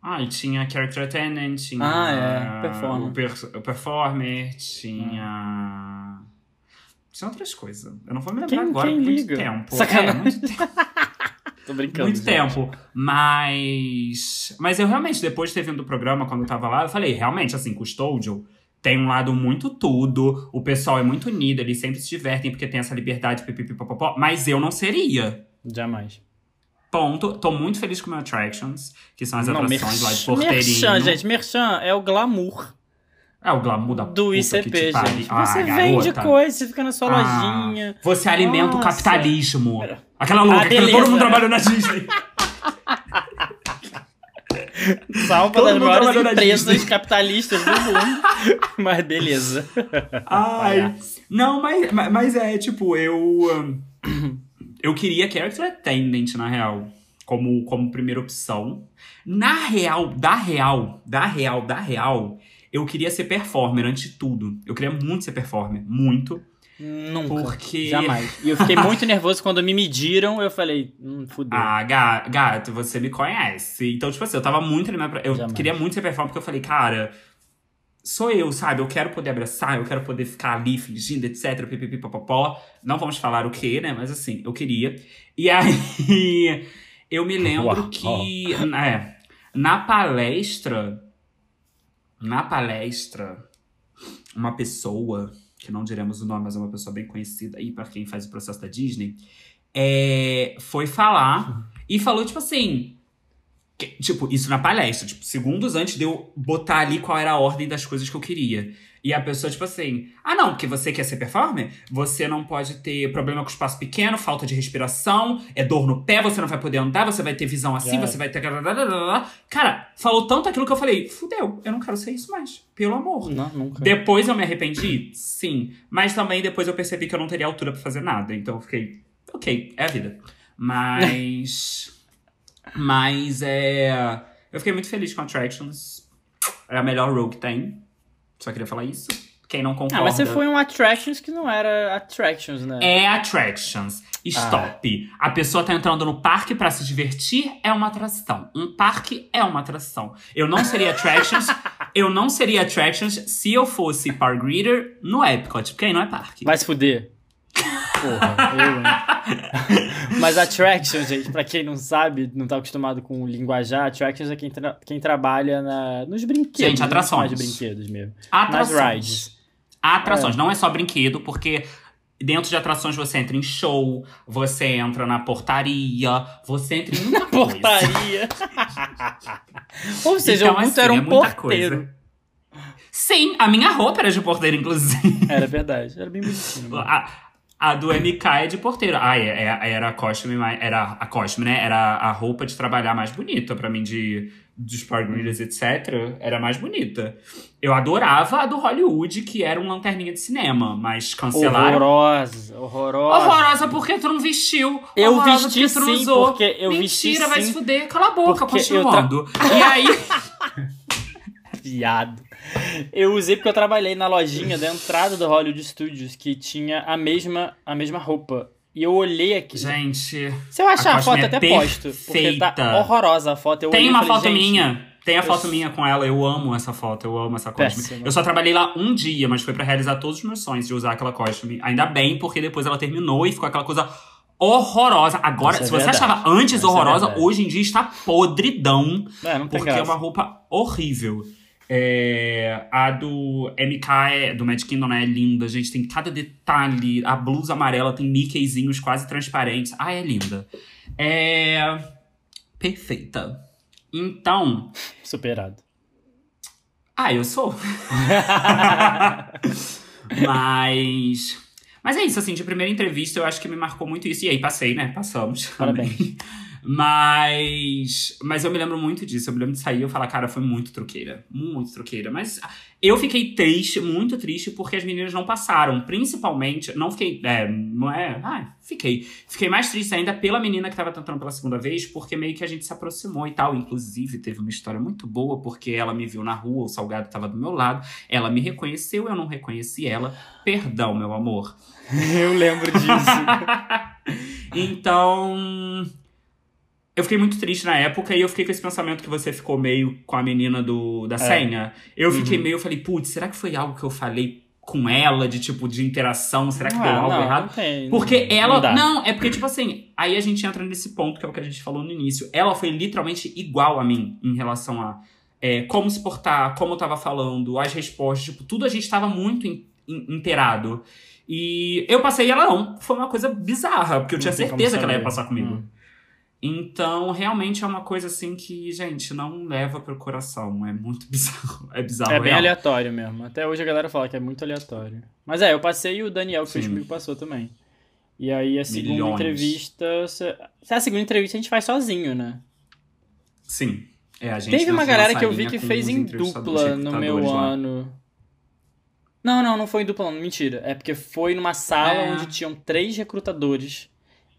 Ah, tinha Character Attendant, tinha... Ah, é. Performer. O, per o Performer, tinha... Tinha outras coisas. Eu não vou me lembrar quem, agora quem muito tempo. Sacanagem. É, muito tempo. Tô brincando. Muito gente. tempo. Mas. Mas eu realmente, depois de ter vindo do programa, quando eu tava lá, eu falei, realmente, assim, Custódio tem um lado muito tudo, o pessoal é muito unido, eles sempre se divertem porque tem essa liberdade, pipipipopopó, mas eu não seria. Jamais. Ponto. Tô muito feliz com o meu Attractions, que são as não, atrações lá de porteirinho. Merchan, gente. Merchan é o glamour. É o glamour da Do ICP, gente. Ah, você vende coisa, você fica na sua ah, lojinha. Você alimenta Nossa. o capitalismo. Aquela louca, que todo mundo trabalhou na Disney. Salva das maiores empresas capitalistas do mundo. mas beleza. Ai. Não, mas, mas é, tipo, eu. Eu queria Character Attendant, na real. Como, como primeira opção. Na real, da real, da real, da real, eu queria ser performer antes de tudo. Eu queria muito ser performer. Muito. Nunca. Porque... Jamais. E eu fiquei muito nervoso quando me mediram, eu falei, hum, fudeu. Ah, gato, você me conhece. Então, tipo assim, eu tava muito animado pra... Eu Jamais. queria muito ser performer, porque eu falei, cara, sou eu, sabe? Eu quero poder abraçar, eu quero poder ficar ali fingindo, etc, pipipipopopó. Não vamos falar o que, né? Mas assim, eu queria. E aí, eu me lembro Uau. que... É, na palestra... Na palestra, uma pessoa que não diremos o nome, mas é uma pessoa bem conhecida aí para quem faz o processo da Disney, é, foi falar e falou, tipo assim. Que, tipo, isso na palestra, tipo, segundos antes de eu botar ali qual era a ordem das coisas que eu queria. E a pessoa, tipo assim, ah, não, porque você quer ser performer? Você não pode ter problema com espaço pequeno, falta de respiração, é dor no pé, você não vai poder andar, você vai ter visão assim, você vai ter. Cara, falou tanto aquilo que eu falei, fudeu, eu não quero ser isso mais. Pelo amor. Não, nunca. Depois eu me arrependi? Sim. Mas também depois eu percebi que eu não teria altura para fazer nada. Então eu fiquei, ok, é a vida. Mas. mas é. Eu fiquei muito feliz com Attractions. É a melhor role que tem. Só queria falar isso. Quem não concorda. Ah, mas você foi um Attractions que não era Attractions, né? É Attractions. Stop. Ah. A pessoa tá entrando no parque para se divertir, é uma atração. Um parque é uma atração. Eu não seria Attractions. eu não seria Attractions se eu fosse Power Greeter no Epcot, porque aí não é parque. Vai se fuder. Porra, eu, hein? Mas attraction, gente, pra quem não sabe, não tá acostumado com linguajar, attractions é quem, tra quem trabalha na, nos brinquedos. Gente, né? atrações. de brinquedos mesmo. Atrações. Nas rides. Atrações, é. não é só brinquedo, porque dentro de atrações você entra em show, você entra na portaria, você entra em muita portaria. Ou seja, então, muito assim, era um é porteiro. Coisa. Sim, a minha roupa era de porteiro, inclusive. Era verdade, era bem bonitinho. A do MK é de porteira. Ah, é, é, era a costume, era a costume, né? Era a roupa de trabalhar mais bonita para mim de dos Power etc. Era mais bonita. Eu adorava a do Hollywood, que era um lanterninha de cinema, mas cancelaram. Horrorosa, horrorosa. Horrorosa porque tu não vestiu. Eu horrorosa vesti porque tu não sim, usou. porque eu Mentira, vesti Mentira, vai se fuder. Cala a boca, continuando. Tra... E aí... Viado. Eu usei porque eu trabalhei na lojinha da entrada do Hollywood Studios que tinha a mesma, a mesma roupa. E eu olhei aqui. Gente. Se eu achar a, a foto, é até posto. Porque tá horrorosa a foto. Eu Tem uma falei, foto minha. Tem a foto eu... minha com ela, eu amo essa foto, eu amo essa costume. Eu só trabalhei lá um dia, mas foi para realizar todos os meus sonhos de usar aquela costume. Ainda bem, porque depois ela terminou e ficou aquela coisa horrorosa. Agora, Isso é se é você verdade. achava antes Isso é horrorosa, é hoje em dia está podridão. É, porque graça. é uma roupa horrível. É, a do MK, é, do Mad Kingdom, né, é linda, gente. Tem cada detalhe. A blusa amarela tem Mickeyzinhos quase transparentes. Ah, é linda. É. Perfeita. Então. Superado. Ah, eu sou. Mas. Mas é isso, assim, de primeira entrevista eu acho que me marcou muito isso. E aí passei, né? Passamos. Parabéns. Mas. Mas eu me lembro muito disso. Eu me lembro de sair e eu falar, cara, foi muito troqueira. Muito troqueira. Mas eu fiquei triste, muito triste, porque as meninas não passaram. Principalmente. Não fiquei. É, não é. Ah, fiquei. Fiquei mais triste ainda pela menina que tava tentando pela segunda vez, porque meio que a gente se aproximou e tal. Inclusive, teve uma história muito boa, porque ela me viu na rua, o salgado tava do meu lado. Ela me reconheceu, eu não reconheci ela. Perdão, meu amor. eu lembro disso. então eu fiquei muito triste na época e eu fiquei com esse pensamento que você ficou meio com a menina do, da é. senha. Eu uhum. fiquei meio, eu falei, putz, será que foi algo que eu falei com ela, de tipo, de interação? Será que ah, deu algo não, errado? Não tem, porque não, ela. Não, não, é porque, tipo assim, aí a gente entra nesse ponto que é o que a gente falou no início. Ela foi literalmente igual a mim em relação a é, como se portar, como eu tava falando, as respostas, tipo, tudo a gente tava muito in, in, inteirado. E eu passei e ela não. Foi uma coisa bizarra, porque eu tinha certeza que ela ia passar comigo. Hum. Então, realmente é uma coisa assim que, gente, não leva pro coração. É muito bizarro. É bizarro. É bem real. aleatório mesmo. Até hoje a galera fala que é muito aleatório. Mas é, eu passei e o Daniel, que Sim. fez comigo, passou também. E aí a segunda Milhões. entrevista. Se a segunda entrevista a gente faz sozinho, né? Sim. É, a gente Teve uma galera que eu vi que fez em dupla no meu lá. ano. Não, não, não foi em dupla, não. Mentira. É porque foi numa sala É. onde tinham três recrutadores.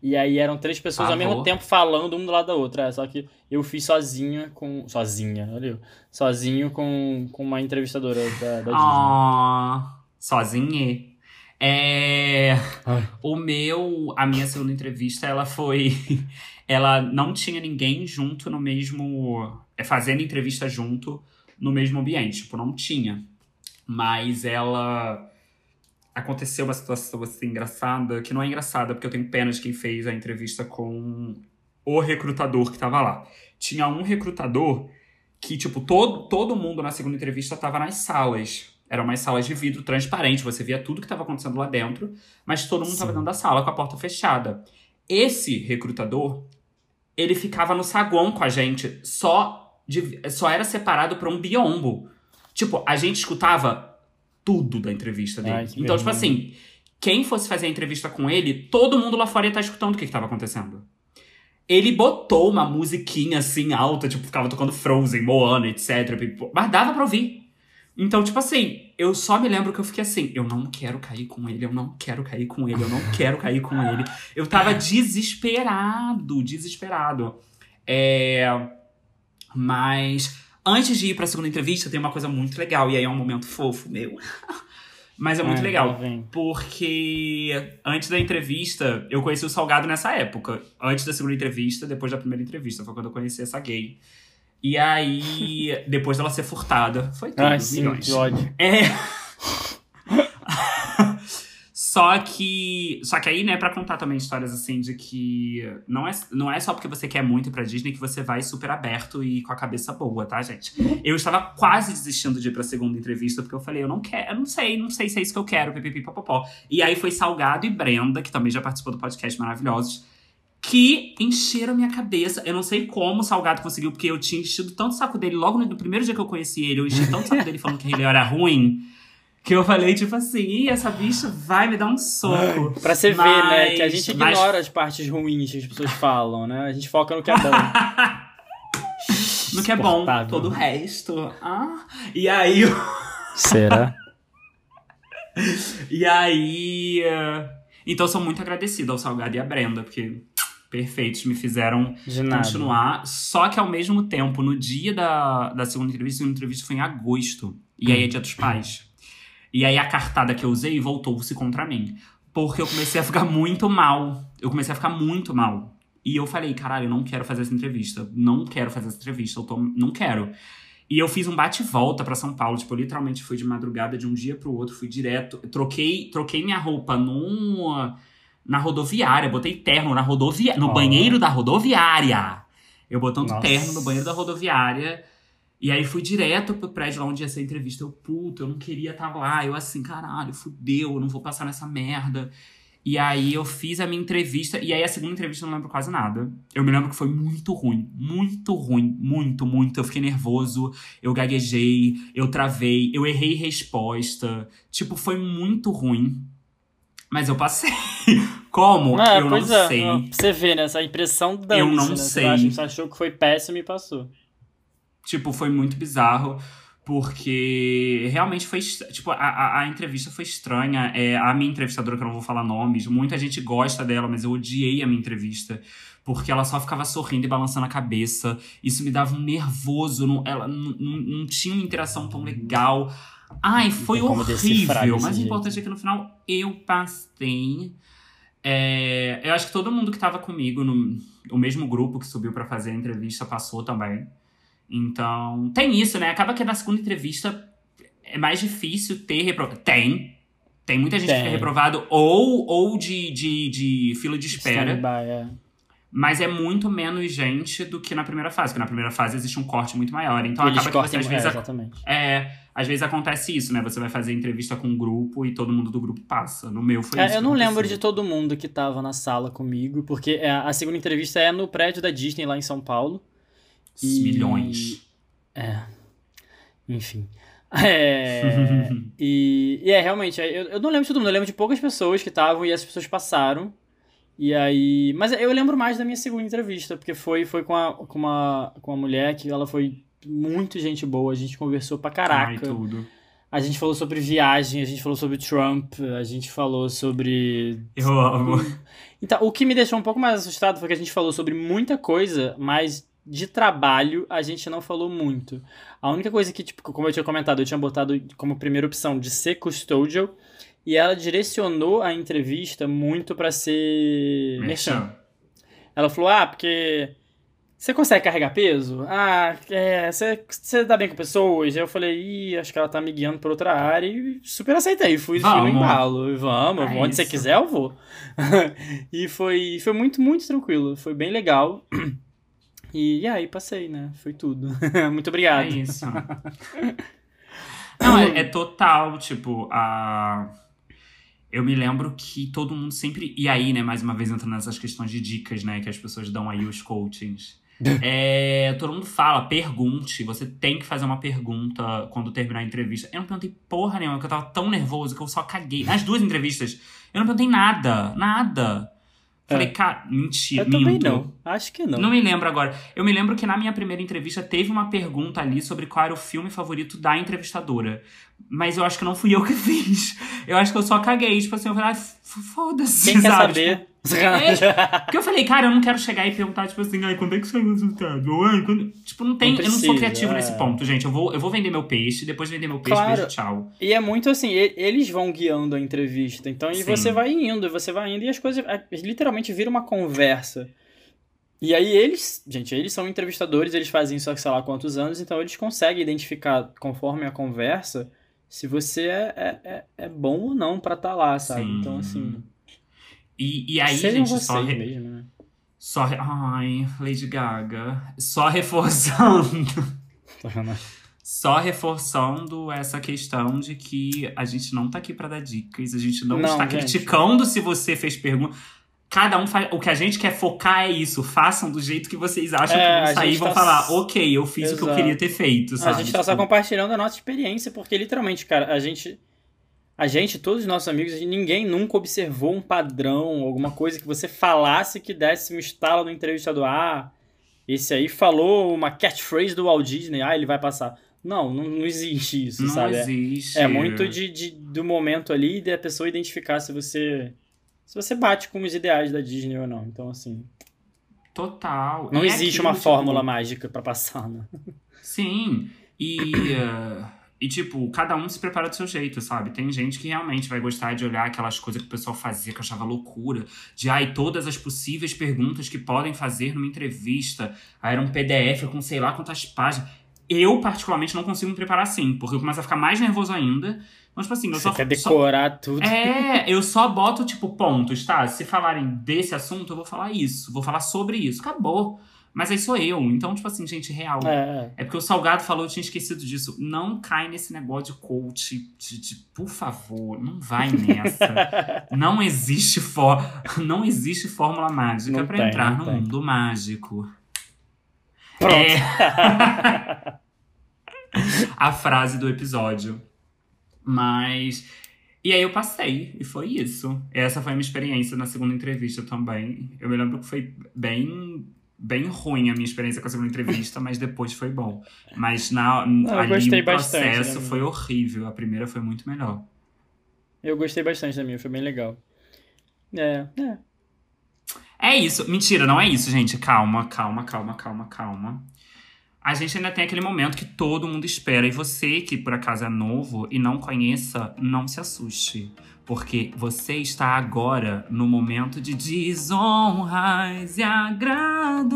E aí eram três pessoas ao Pavor. mesmo tempo falando um do lado da outra. É, só que eu fiz sozinha com. Sozinha, olha eu. Sozinho com, com uma entrevistadora da, da Disney. Ah, sozinha. É. Ai. O meu. A minha segunda entrevista, ela foi. Ela não tinha ninguém junto no mesmo. é, Fazendo entrevista junto no mesmo ambiente. Tipo, não tinha. Mas ela. Aconteceu uma situação assim engraçada, que não é engraçada, porque eu tenho pena de quem fez a entrevista com o recrutador que tava lá. Tinha um recrutador que, tipo, todo, todo mundo na segunda entrevista tava nas salas. Eram umas salas de vidro transparente, você via tudo que estava acontecendo lá dentro, mas todo mundo Sim. dentro da sala com a porta fechada. Esse recrutador, ele ficava no saguão com a gente, só, de, só era separado por um biombo. Tipo, a gente escutava tudo da entrevista dele. Ai, então, tipo assim, quem fosse fazer a entrevista com ele, todo mundo lá fora ia estar escutando o que estava acontecendo. Ele botou uma musiquinha assim alta, tipo, ficava tocando Frozen, Moana, etc. Mas dava pra ouvir. Então, tipo assim, eu só me lembro que eu fiquei assim, eu não quero cair com ele, eu não quero cair com ele, eu não quero cair com ele. Eu tava desesperado, desesperado. É... Mas antes de ir pra segunda entrevista, tem uma coisa muito legal, e aí é um momento fofo meu. Mas é muito Ai, legal. Porque antes da entrevista, eu conheci o Salgado nessa época. Antes da segunda entrevista, depois da primeira entrevista. Foi quando eu conheci essa gay. E aí, depois dela ser furtada. Foi tudo, Ai, sim, milhões. que ódio. É. só que. Só que aí, né, pra contar também histórias assim de que não é, não é só porque você quer muito ir pra Disney que você vai super aberto e com a cabeça boa, tá, gente? Eu estava quase desistindo de ir pra segunda entrevista, porque eu falei, eu não quero, eu não sei, não sei se é isso que eu quero, pipipi, popopó. E aí foi Salgado e Brenda, que também já participou do podcast Maravilhosos, que encheram minha cabeça. Eu não sei como o Salgado conseguiu, porque eu tinha enchido tanto o saco dele logo no, no primeiro dia que eu conheci ele, eu enchi tanto o saco dele falando que ele era ruim, que eu falei, tipo assim, Ih, essa bicha vai me dar um soco. Pra você ver, né? Que a Mas- gente mas- ignora as partes ruins que as pessoas falam, né? A gente foca no que é bom. No que é bom, todo o resto. Ah. E aí, Será? E aí. eh, Então, eu sou muito agradecida ao Salgado e à Brenda, porque perfeitos, me fizeram continuar. Só que ao mesmo tempo, no dia da, da segunda entrevista, a segunda entrevista foi em agosto. E aí é dia dos pais. E aí a cartada que eu usei voltou-se contra mim. Porque eu comecei a ficar muito mal. Eu comecei a ficar muito mal. E eu falei, caralho, eu não quero fazer essa entrevista. Não quero fazer essa entrevista. Eu tô, não quero. E eu fiz um bate e volta pra São Paulo. Tipo, eu literalmente fui de madrugada de um dia pro outro. Fui direto. Troquei, troquei minha roupa num, na rodoviária. Botei terno na rodoviária. No Ó. banheiro da rodoviária. Eu botando Nossa. terno no banheiro da rodoviária. E aí fui direto pro prédio lá onde ia ser a entrevista. Eu, puta, eu não queria estar lá. Eu assim, caralho, fudeu, eu não vou passar nessa merda. E aí eu fiz a minha entrevista. E aí a segunda entrevista eu não lembro quase nada. Eu me lembro que foi muito ruim. Muito ruim. Muito, muito. Eu fiquei nervoso. Eu gaguejei. Eu travei. Eu errei resposta. Tipo, foi muito ruim. Mas eu passei. Como? Ah, eu não é, sei. você ver, né? Essa impressão dane Eu não né? sei. Você achou que foi péssimo e passou. Tipo, foi muito bizarro. Porque realmente foi. Tipo, a, a, entrevista foi estranha. É, a minha entrevistadora, que eu não vou falar nomes, muita gente gosta dela, mas eu odiei a minha entrevista. Porque ela só ficava sorrindo e balançando a cabeça. Isso me dava um nervoso. Não, ela não, não, tinha uma interação tão legal. Ai, foi horrível. Mas o importante é que no final eu passei. É, eu acho que todo mundo que tava comigo no o mesmo grupo que subiu pra fazer a entrevista passou também. Então, tem isso, né? Acaba que na segunda entrevista é mais difícil ter reprovado. Tem. Tem muita gente que Tem. fica reprovado ou, ou de, de, de fila de espera. Stand-by, é. Mas é muito menos gente do que na primeira fase. Porque na primeira fase existe um corte muito maior. Então Eles acaba que você às é, vezes. ac- exatamente. É, às vezes acontece isso, né? Você vai fazer entrevista com um grupo e todo mundo do grupo passa. No meu foi É, isso. eu que não lembro de todo mundo que tava na sala comigo, porque é, a segunda entrevista é no prédio da Disney lá em São Paulo. E- Milhões. É. Enfim. É, e, e é, realmente, é, eu, eu não lembro de todo mundo, eu lembro de poucas pessoas que estavam e as pessoas passaram. E aí. Mas eu lembro mais da minha segunda entrevista, porque foi, foi com, a, com, uma, com uma mulher que ela foi muito gente boa, a gente conversou pra caraca. Ai. A gente falou sobre viagem, a gente falou sobre Trump, a gente falou sobre. Eu amo. Então, o que me deixou um pouco mais assustado foi que a gente falou sobre muita coisa, mas de trabalho a gente não falou muito. A única coisa que, tipo, como eu tinha comentado, eu tinha botado como primeira opção de ser custodial e ela direcionou a entrevista muito para ser merchan. Ela falou: "Ah, porque você consegue carregar peso? Ah, é, você, você dá bem com pessoas? Eu falei, ih, acho que ela tá me guiando pra outra área e super aceitei. Fui, fui no embalo. Vamos, é onde isso. você quiser eu vou. e foi, foi muito, muito tranquilo. Foi bem legal. E, aí passei, né? Foi tudo. muito obrigado. É isso. Não, é, é total, tipo, a eu me lembro que todo mundo sempre. E aí, né, mais uma vez entrando nessas questões de dicas, né, que as pessoas dão aí, os coachings. é, todo mundo fala, pergunte. Você tem que fazer uma pergunta quando terminar a entrevista. Eu não perguntei porra nenhuma, porque eu tava tão nervoso que eu só caguei. Nas duas entrevistas, eu não perguntei nada. Nada. Falei, é. cara, mentira. Eu minto. também não. Acho que não. Não me lembro agora. Eu me lembro que na minha primeira entrevista teve uma pergunta ali sobre qual era o filme favorito da entrevistadora. Mas eu acho que não fui eu que fiz. Eu acho que eu só caguei. Tipo assim, eu falei, ah, foda-se. Quem sabe? quer saber? É, porque eu falei, cara, eu não quero chegar e perguntar, tipo assim, ai, quando é que saiu o resultado? Ai, quando... Tipo, não tem. Não precisa, eu não sou criativo é. nesse ponto, gente. Eu vou, eu vou vender meu peixe, depois vender meu peixe, claro. beijo, tchau. E é muito assim, eles vão guiando a entrevista. Então, e Sim. você vai indo, você vai indo, e as coisas é, literalmente viram uma conversa. E aí eles, gente, eles são entrevistadores, eles fazem isso há sei lá quantos anos, então eles conseguem identificar, conforme a conversa, se você é, é, é, é bom ou não para estar tá lá, sabe? Sim. Então, assim. E, e aí, Sejam gente, só. Re... Mesmo, né? Só. Re... Ai, Lady Gaga. Só reforçando. só reforçando essa questão de que a gente não tá aqui para dar dicas, a gente não, não está gente. criticando se você fez pergunta. Cada um faz. O que a gente quer focar é isso. Façam do jeito que vocês acham é, que vão sair e vão tá... falar, ok, eu fiz Exato. o que eu queria ter feito. Sabe? A gente tá tipo... só compartilhando a nossa experiência, porque literalmente, cara, a gente. A gente, todos os nossos amigos, ninguém nunca observou um padrão, alguma coisa que você falasse que desse um estalo no entrevistador. Ah, esse aí falou uma catchphrase do Walt Disney, ah, ele vai passar. Não, não, não existe isso, não sabe? Não existe. É, é muito de, de, do momento ali da pessoa identificar se você se você bate com os ideais da Disney ou não. Então, assim. Total. Não e existe uma tipo... fórmula mágica para passar, né? Sim. E. Uh, e, tipo, cada um se prepara do seu jeito, sabe? Tem gente que realmente vai gostar de olhar aquelas coisas que o pessoal fazia, que eu achava loucura. De, ai, todas as possíveis perguntas que podem fazer numa entrevista. Aí era um PDF com sei lá quantas páginas. Eu, particularmente, não consigo me preparar assim, porque eu começo a ficar mais nervoso ainda. Mas, tipo assim, eu Você só. quer decorar só... tudo. É, eu só boto, tipo, pontos, tá? Se falarem desse assunto, eu vou falar isso. Vou falar sobre isso. Acabou. Mas aí sou eu. Então, tipo assim, gente, real. É, é porque o Salgado falou, eu tinha esquecido disso. Não cai nesse negócio de coach. De, de por favor, não vai nessa. não existe for... não existe fórmula mágica para entrar no tem. mundo mágico. Pronto. É... A frase do episódio. Mas. E aí eu passei, e foi isso. Essa foi a minha experiência na segunda entrevista também. Eu me lembro que foi bem bem ruim a minha experiência com a segunda entrevista, mas depois foi bom. Mas na, Não, ali o processo foi horrível. A primeira foi muito melhor. Eu gostei bastante da minha, foi bem legal. É, é. É isso. Mentira, não é isso, gente. Calma, calma, calma, calma, calma a gente ainda tem aquele momento que todo mundo espera. E você que por acaso é novo e não conheça, não se assuste. Porque você está agora no momento de desonras e agrados.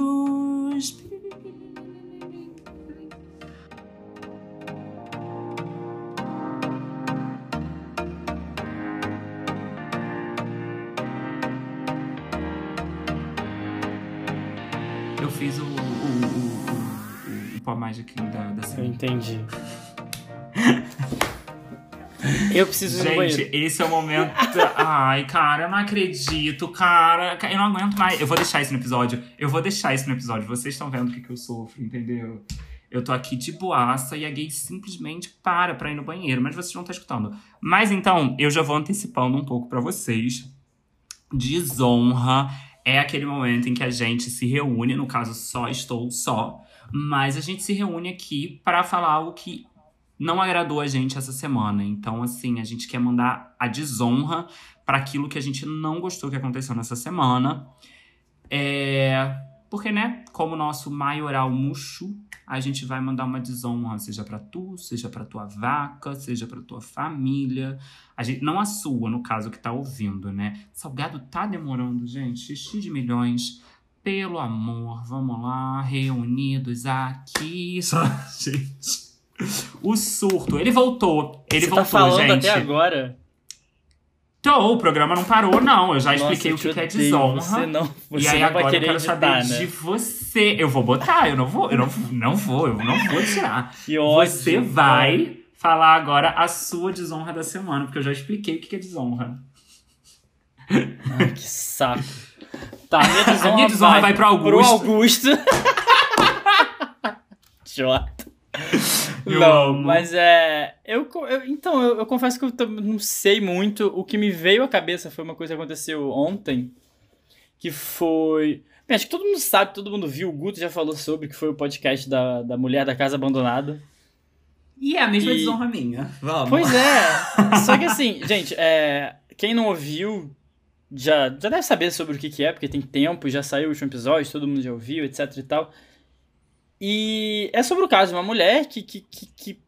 Eu fiz o, o, o tipo a Magic da, da Eu entendi. Eu preciso Gente, esse é o momento. Ai, cara, eu não acredito, cara. Eu não aguento mais. Eu vou deixar isso no episódio. Eu vou deixar isso no episódio. Vocês estão vendo o que, que eu sofro, entendeu? Eu tô aqui de boaça e a gay simplesmente para pra ir no banheiro, mas vocês não estão escutando. Mas então, eu já vou antecipando um pouco para vocês Desonra é aquele momento em que a gente se reúne, no caso, só estou só, mas a gente se reúne aqui para falar algo que não agradou a gente essa semana. Então, assim, a gente quer mandar a desonra para aquilo que a gente não gostou que aconteceu nessa semana. É. Porque, né, como nosso maioral murcho, a gente vai mandar uma desonra, seja para tu, seja para tua vaca, seja para tua família. A gente, não a sua, no caso, que tá ouvindo, né? Salgado tá demorando, gente. Xixi de milhões. Pelo amor, vamos lá, reunidos aqui. Só, gente. O surto, ele voltou. Ele Você voltou, tá falando gente. até agora? Então, o programa não parou, não. Eu já expliquei Nossa, o que, que é desonra. Você não, você e aí não agora vai eu quero editar, saber né? de você. Eu vou botar, eu não vou, eu não, não vou, eu não vou tirar. Que ódio, Você vai falar agora a sua desonra da semana, porque eu já expliquei o que que é desonra. Ai, que saco. Tá, minha desonra, A minha desonra vai pro Augusto. Pro Augusto. Idiota. Não, amo. mas é. Eu, eu- então, eu, eu confesso que eu não sei muito. O que me veio à cabeça foi uma coisa que aconteceu ontem. Que foi. Bem, acho que todo mundo sabe, todo mundo viu. O Guto já falou sobre, que foi o podcast da, da mulher da casa abandonada. E é a mesma E- desonra minha. Vamos. Pois é. Só que assim, gente, é, quem não ouviu já, já deve saber sobre o que, que é, porque tem tempo, já saiu o último episódio, todo mundo já ouviu, etc e tal. E é sobre o caso de uma mulher que. que, que, que-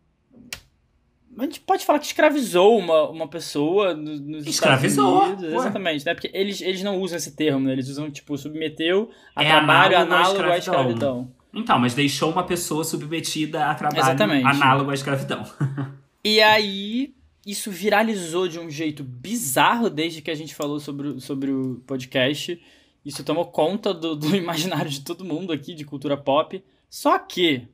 a gente pode falar que escravizou uma, uma pessoa no- nos Escravizou, Estados Unidos. ué. Exatamente, né? Porque eles, eles não usam esse termo, né? Eles usam, tipo, submeteu a É trabalho análogo à análogo à escravidão. escravidão. Então, mas deixou uma pessoa submetida a trabalho Exatamente. análogo à escravidão. E aí, isso viralizou de um jeito bizarro desde que a gente falou sobre, o- sobre o podcast. Isso tomou conta do, do imaginário de todo mundo aqui, de cultura pop. Só que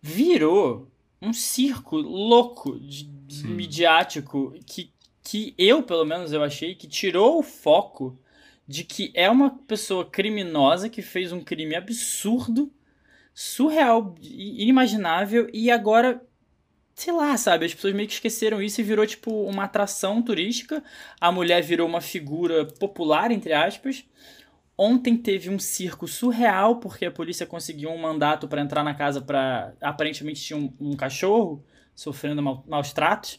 virou um circo louco, de, de midiático, que, que eu, pelo menos, eu achei que tirou o foco de que é uma pessoa criminosa que fez um crime absurdo, surreal, inimaginável, e agora sei lá, sabe? As pessoas meio que esqueceram isso e virou, tipo, uma atração turística. A mulher virou uma figura popular, entre aspas. Ontem teve um circo surreal, porque a polícia conseguiu um mandato pra entrar na casa pra... Aparentemente tinha um, um cachorro sofrendo mal- maus tratos.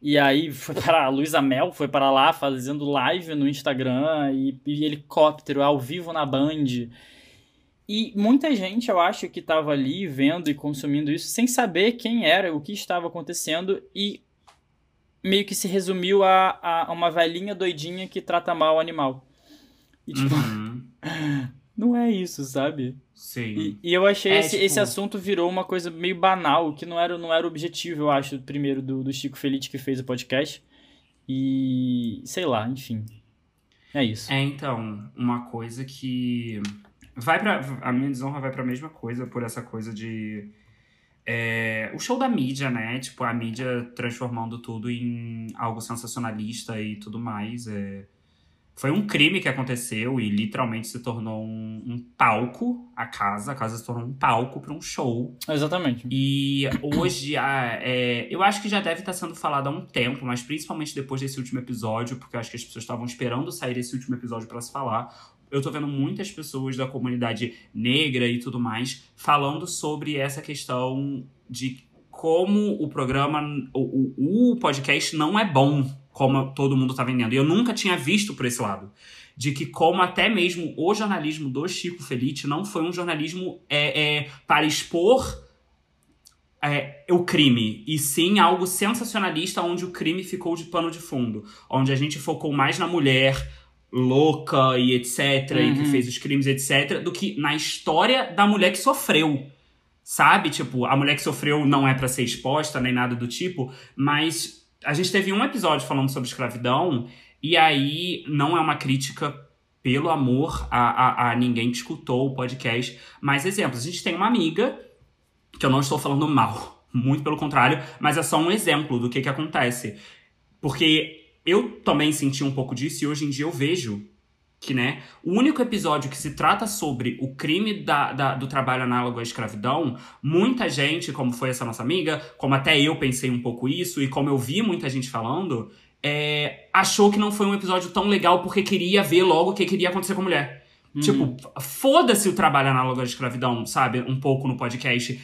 E aí foi para a Luísa Mel, foi para lá fazendo live no Instagram e, e helicóptero ao vivo na Band. E muita gente, eu acho, que estava ali vendo e consumindo isso sem saber quem era, o que estava acontecendo e meio que se resumiu a, a uma velhinha doidinha que trata mal o animal. E tipo, Uhum. não é isso, sabe? Sim. E, e eu achei É, esse, tipo- esse assunto virou uma coisa meio banal, que não era, não era o objetivo, eu acho, primeiro do, do Chico Felite que fez o podcast. E sei lá, enfim. É isso. É, então, uma coisa que. Vai pra. A minha desonra vai pra mesma coisa, por essa coisa de. é, o show da mídia, né? Tipo, a mídia transformando tudo em algo sensacionalista e tudo mais. É... Foi um crime que aconteceu e literalmente se tornou um, um palco, a casa. A casa se tornou um palco pra um show. Exatamente. E hoje, ah, é, eu acho que já deve estar sendo falado há um tempo, mas principalmente depois desse último episódio, porque eu acho que as pessoas estavam esperando sair esse último episódio para se falar. Eu tô vendo muitas pessoas da comunidade negra e tudo mais falando sobre essa questão de como o programa, o, o, o podcast não é bom, como todo mundo tá vendendo. E eu nunca tinha visto por esse lado de que como até mesmo o jornalismo do Chico Felite não foi um jornalismo é, é, para expor é, o crime, e sim algo sensacionalista onde o crime ficou de pano de fundo, onde a gente focou mais na mulher louca e etc, e que Uhum. fez os crimes etc, do que na história da mulher que sofreu. Sabe? Tipo, a mulher que sofreu não é pra ser exposta nem nada do tipo, mas a gente teve um episódio falando sobre escravidão, e aí não é uma crítica pelo amor a, a, a ninguém que escutou o podcast, mas exemplos. A gente tem uma amiga, que eu não estou falando mal, muito pelo contrário, mas é só um exemplo do que, que acontece. Porque eu também senti um pouco disso e hoje em dia eu vejo que, né, o único episódio que se trata sobre o crime da, da- do trabalho análogo à escravidão, muita gente, como foi essa nossa amiga, como até eu pensei um pouco isso, e como eu vi muita gente falando, é, achou que não foi um episódio tão legal porque queria ver logo o que queria acontecer com a mulher. Uhum. Tipo, foda-se o trabalho análogo à escravidão, sabe? Um pouco no podcast.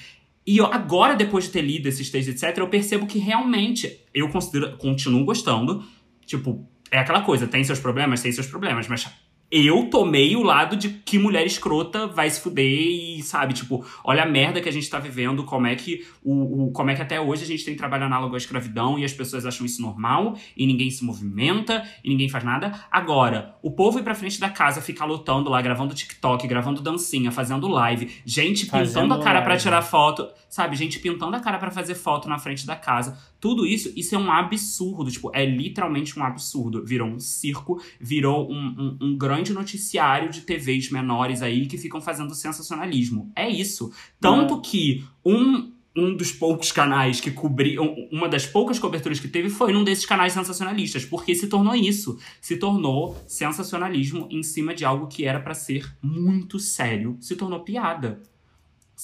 E eu, agora, depois de ter lido esses textos, etc., eu percebo que realmente eu considero, continuo gostando. Tipo, é aquela coisa, tem seus problemas, tem seus problemas, mas eu tomei o lado de que mulher escrota vai se fuder e, sabe, tipo, olha a merda que a gente tá vivendo, como é que o, o, como é que até hoje a gente tem trabalho análogo à escravidão e as pessoas acham isso normal e ninguém se movimenta e ninguém faz nada. Agora, o povo ir pra frente da casa ficar lutando lá, gravando TikTok, gravando dancinha, fazendo live, gente pintando fazendo a cara para tirar foto, sabe, gente pintando a cara para fazer foto na frente da casa. Tudo isso, isso é um absurdo, tipo, é literalmente um absurdo. Virou um circo, virou um, um, um grande noticiário de TVs menores aí que ficam fazendo sensacionalismo. É isso. Tanto é. que um, um dos poucos canais que cobriu, uma das poucas coberturas que teve foi num desses canais sensacionalistas, porque se tornou isso, se tornou sensacionalismo em cima de algo que era para ser muito sério, se tornou piada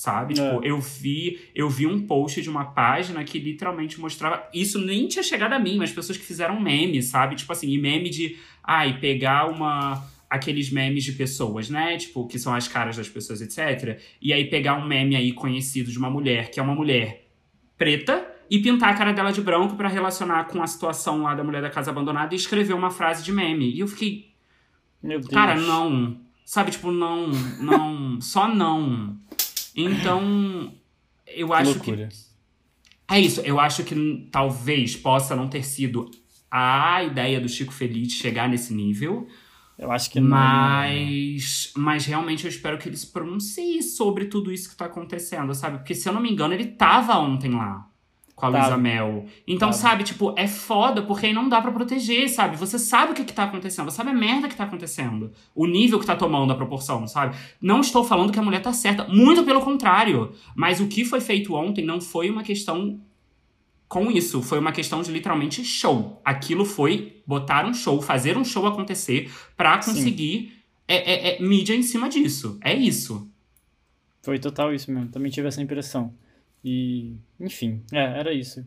sabe? Tipo, é. Tipo, eu vi, eu vi um post de uma página que literalmente mostrava, isso nem tinha chegado a mim, mas pessoas que fizeram meme, sabe? Tipo assim, e meme de, ai, pegar uma aqueles memes de pessoas, né? Tipo, que são as caras das pessoas, etc. E aí pegar um meme aí conhecido de uma mulher, que é uma mulher preta, e pintar a cara dela de branco para relacionar com a situação lá da mulher da casa abandonada e escrever uma frase de meme. E eu fiquei. Meu Deus. Cara, não. Sabe, tipo, não, não, só não. Então, eu que acho loucura. que. É isso, eu acho que talvez possa não ter sido a ideia do Chico Feliz chegar nesse nível. Eu acho que não. Mas, mas realmente eu espero que ele se pronuncie sobre tudo isso que tá acontecendo, sabe? Porque se eu não me engano, ele tava ontem lá com a Luísa Mel. Então, sabe, tipo, é foda porque aí não dá para proteger, sabe? Você sabe o que, que tá acontecendo, você sabe a merda que tá acontecendo. O nível que tá tomando a proporção, sabe? Não estou falando que a mulher tá certa, muito pelo contrário. Mas o que foi feito ontem não foi uma questão com isso, foi uma questão de literalmente show. Aquilo foi botar um show, fazer um show acontecer para conseguir é, é, é, mídia em cima disso. É isso. Foi total isso mesmo. Também tive essa impressão. E, enfim, é, era isso.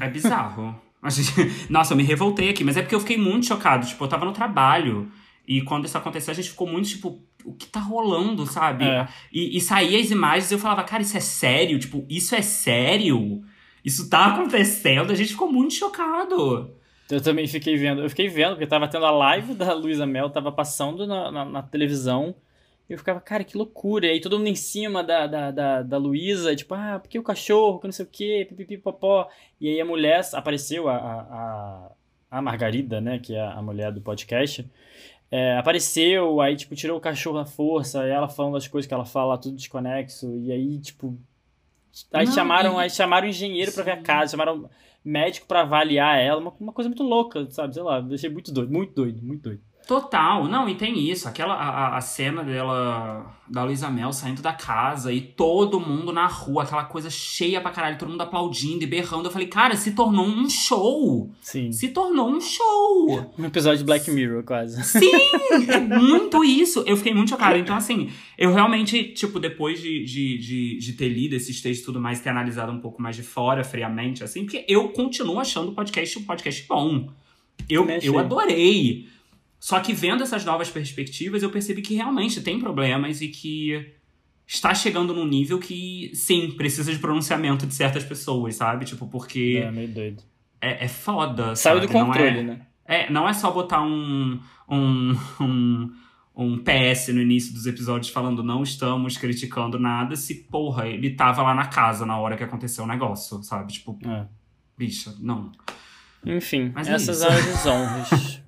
É bizarro. Gente... Nossa, eu me revoltei aqui, mas é porque eu fiquei muito chocado. Tipo, eu tava no trabalho. E quando isso aconteceu, a gente ficou muito, tipo, o que tá rolando, sabe? É. E, e saía as imagens e eu falava, cara, isso é sério? Tipo, isso é sério? Isso tá acontecendo? A gente ficou muito chocado. Eu também fiquei vendo. Eu fiquei vendo, porque tava tendo a live da Luísa Mel, tava passando na, na, na televisão. Eu ficava, cara, que loucura. E aí todo mundo em cima da, da, da, da Luísa, tipo, ah, porque o cachorro, que não sei o quê, pipipi, popó. E aí a mulher, apareceu a, a, a Margarida, né, que é a mulher do podcast, é, apareceu, aí, tipo, tirou o cachorro da força, e ela falando as coisas que ela fala, tudo desconexo, e aí, tipo... Aí não, chamaram, aí chamaram engenheiro para ver a casa, chamaram médico para avaliar ela, uma, uma coisa muito louca, sabe? Sei lá, deixei muito doido, muito doido, muito doido. Total, não, e tem isso, aquela a, a cena dela, da Luísa Mel saindo da casa e todo mundo na rua, aquela coisa cheia pra caralho, todo mundo aplaudindo e berrando. Eu falei, cara, se tornou um show. Sim. Se tornou um show. Um episódio de Black Mirror, quase. Sim, é muito isso. Eu fiquei muito chocada. Então, assim, eu realmente, tipo, depois de, de, de, de ter lido esses textos e tudo mais, ter analisado um pouco mais de fora, friamente, assim, porque eu continuo achando o podcast um podcast bom. Eu, eu adorei. Só que vendo essas novas perspectivas, eu percebi que realmente tem problemas e que está chegando num nível que, sim, precisa de pronunciamento de certas pessoas, sabe? Tipo, porque. É, meio doido. É, é foda. Saiu do controle, é, né? É, não é só botar um, um, um, um PS no início dos episódios falando não estamos criticando nada, se, porra, ele tava lá na casa na hora que aconteceu o negócio, sabe? Tipo, é. bicha, não. Enfim, Mas é essas é as honras.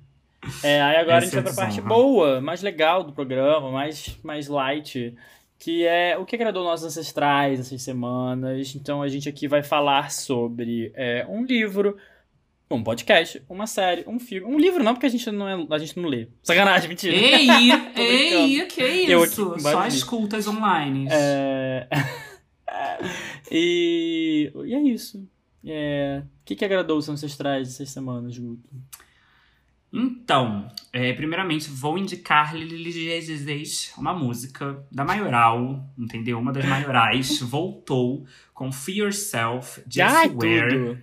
É, aí agora Essa a gente vai pra parte boa, mais legal do programa, mais, mais light, que é o que agradou nossos ancestrais essas semanas. Então a gente aqui vai falar sobre é, um livro, um podcast, uma série, um filme. Um livro não, porque a gente não, é, a gente não lê. Sacanagem, mentira. Ei, ei, que isso? Aqui, Só escutas online. É... e... e é isso. É... O que, que agradou os ancestrais essas semanas, Guto? Então, é, primeiramente, vou indicar-lhes uma música da Maioral, entendeu? Uma das maiorais voltou com Free Yourself, Swear. Tudo.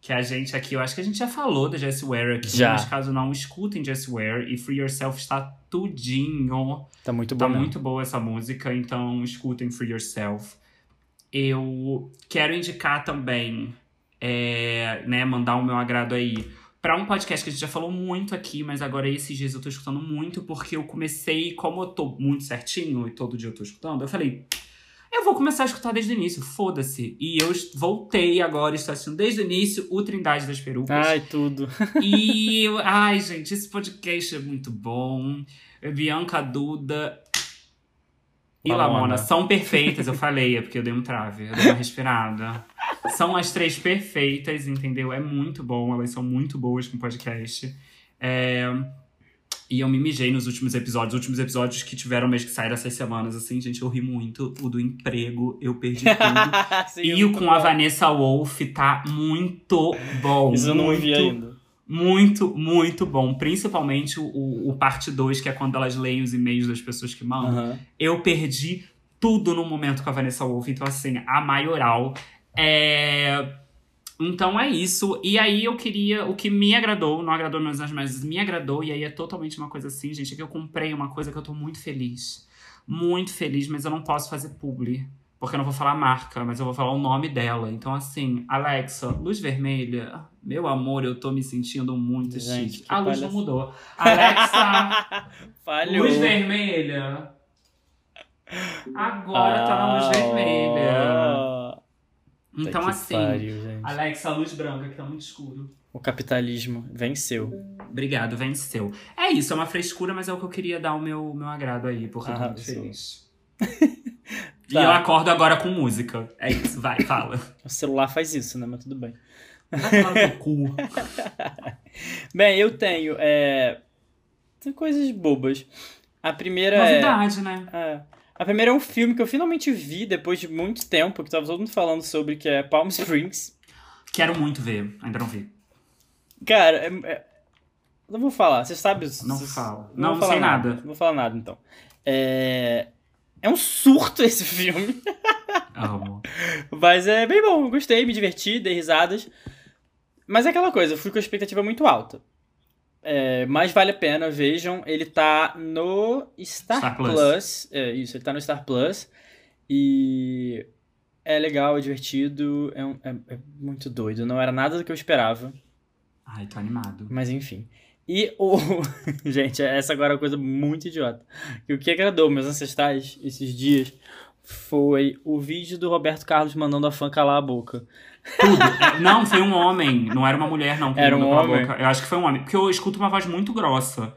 que a gente aqui, eu acho que a gente já falou da Jessie Ware aqui, Já. mas caso não, escutem Jessie Ware e Free Yourself está tudinho. Tá muito bom Tá muito boa essa música, então escutem Free Yourself. Eu quero indicar também, é, né, mandar o meu agrado aí pra um podcast que a gente já falou muito aqui, mas agora esses dias eu tô escutando muito, porque eu comecei, como eu tô muito certinho e todo dia eu tô escutando, eu falei, eu vou começar a escutar desde o início, foda-se. E eu voltei agora, estou assistindo desde o início o Trindade das Perucas. Ai, tudo. E, eu- ai, gente, esse podcast é muito bom. Bianca Duda e Lamona. Lamona são perfeitas, eu falei, é porque eu dei um trave, eu dei uma respirada. São as três perfeitas, entendeu? É muito bom, elas são muito boas com podcast. É, E eu me mijei nos últimos episódios, os últimos episódios que tiveram mesmo que sair essas semanas, assim, gente, eu ri muito. O do emprego, eu perdi tudo. Sim, e o com a bom. Vanessa Wolff tá muito bom. Isso eu não muito, vi ainda. muito, muito bom. Principalmente o, o parte 2, que é quando elas leem os e-mails das pessoas que mandam. Aham. Eu perdi tudo no momento com a Vanessa Wolff. Então, assim, a maioral. É... Então é isso. E aí eu queria. O que me agradou, não agradou meus anjos, mas me agradou. E aí é totalmente uma coisa assim, gente. É que eu comprei uma coisa que eu tô muito feliz. Muito feliz, mas eu não posso fazer publi. Porque eu não vou falar a marca, mas eu vou falar o nome dela. Então, assim, Alexa, luz vermelha. Meu amor, eu tô me sentindo muito Gente, chique. que A luz não mudou. Alexa, luz vermelha. Agora tá na luz vermelha. Ah, Então, assim, pariu, gente. Alexa, luz branca, que tá muito escuro. O capitalismo venceu. Obrigado, venceu. É isso, é uma frescura, mas é o que eu queria dar o meu, meu agrado aí, porque eu tô muito Arrasou. feliz. e Tá. eu acordo agora com música. É isso, vai, fala. O celular faz isso, né? Mas tudo bem. Vai cu. Bem, eu tenho. É... Tem coisas bobas. A primeira é. Novidade, né? É. A primeira é um filme que eu finalmente vi depois de muito tempo, que tava todo mundo falando sobre, que é Palm Springs. Quero muito ver, ainda não vi. Cara, é, é- não vou falar, você sabe. Não cês- vou Não, não falar sei nada. Não vou falar nada, então. É. É um surto esse filme. Amo. Mas é bem bom, gostei, me diverti, dei risadas. Mas é aquela coisa, eu fui com a expectativa muito alta. É, mas vale a pena, vejam. Ele tá no Star, Star Plus. Plus. É, isso, ele tá no Star Plus. E é legal, é divertido, é, um- é- é muito doido. Não era nada do que eu esperava, Ai, tô animado. mas enfim. E o. Gente, essa agora é uma coisa muito idiota. E o que agradou meus ancestrais esses dias foi o vídeo do Roberto Carlos mandando a fã calar a boca. Tudo. É, não, foi um homem. Não era uma mulher, não. Era um homem? Eu acho que foi um homem. Porque eu escuto uma voz muito grossa.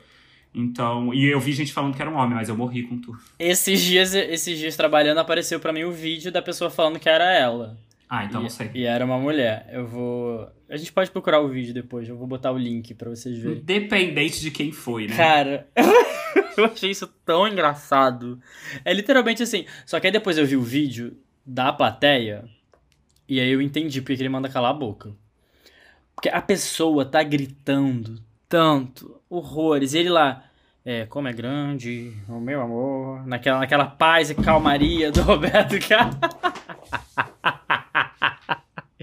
Então. E eu vi gente falando que era um homem, mas eu morri com tudo. Esses dias, esses dias trabalhando, apareceu pra mim o vídeo da pessoa falando que era ela. Ah, então e, não sei. E era uma mulher. Eu vou. A gente pode procurar o vídeo depois, eu vou botar o link pra vocês verem. Independente de quem foi, né? Cara, eu achei isso tão engraçado. É literalmente assim. Só que aí depois eu vi o vídeo da plateia e aí eu entendi porque que ele manda calar a boca. Porque a pessoa tá gritando tanto, horrores, e ele lá. É, como é grande, o meu amor, naquela, naquela paz e calmaria do Roberto Carlos.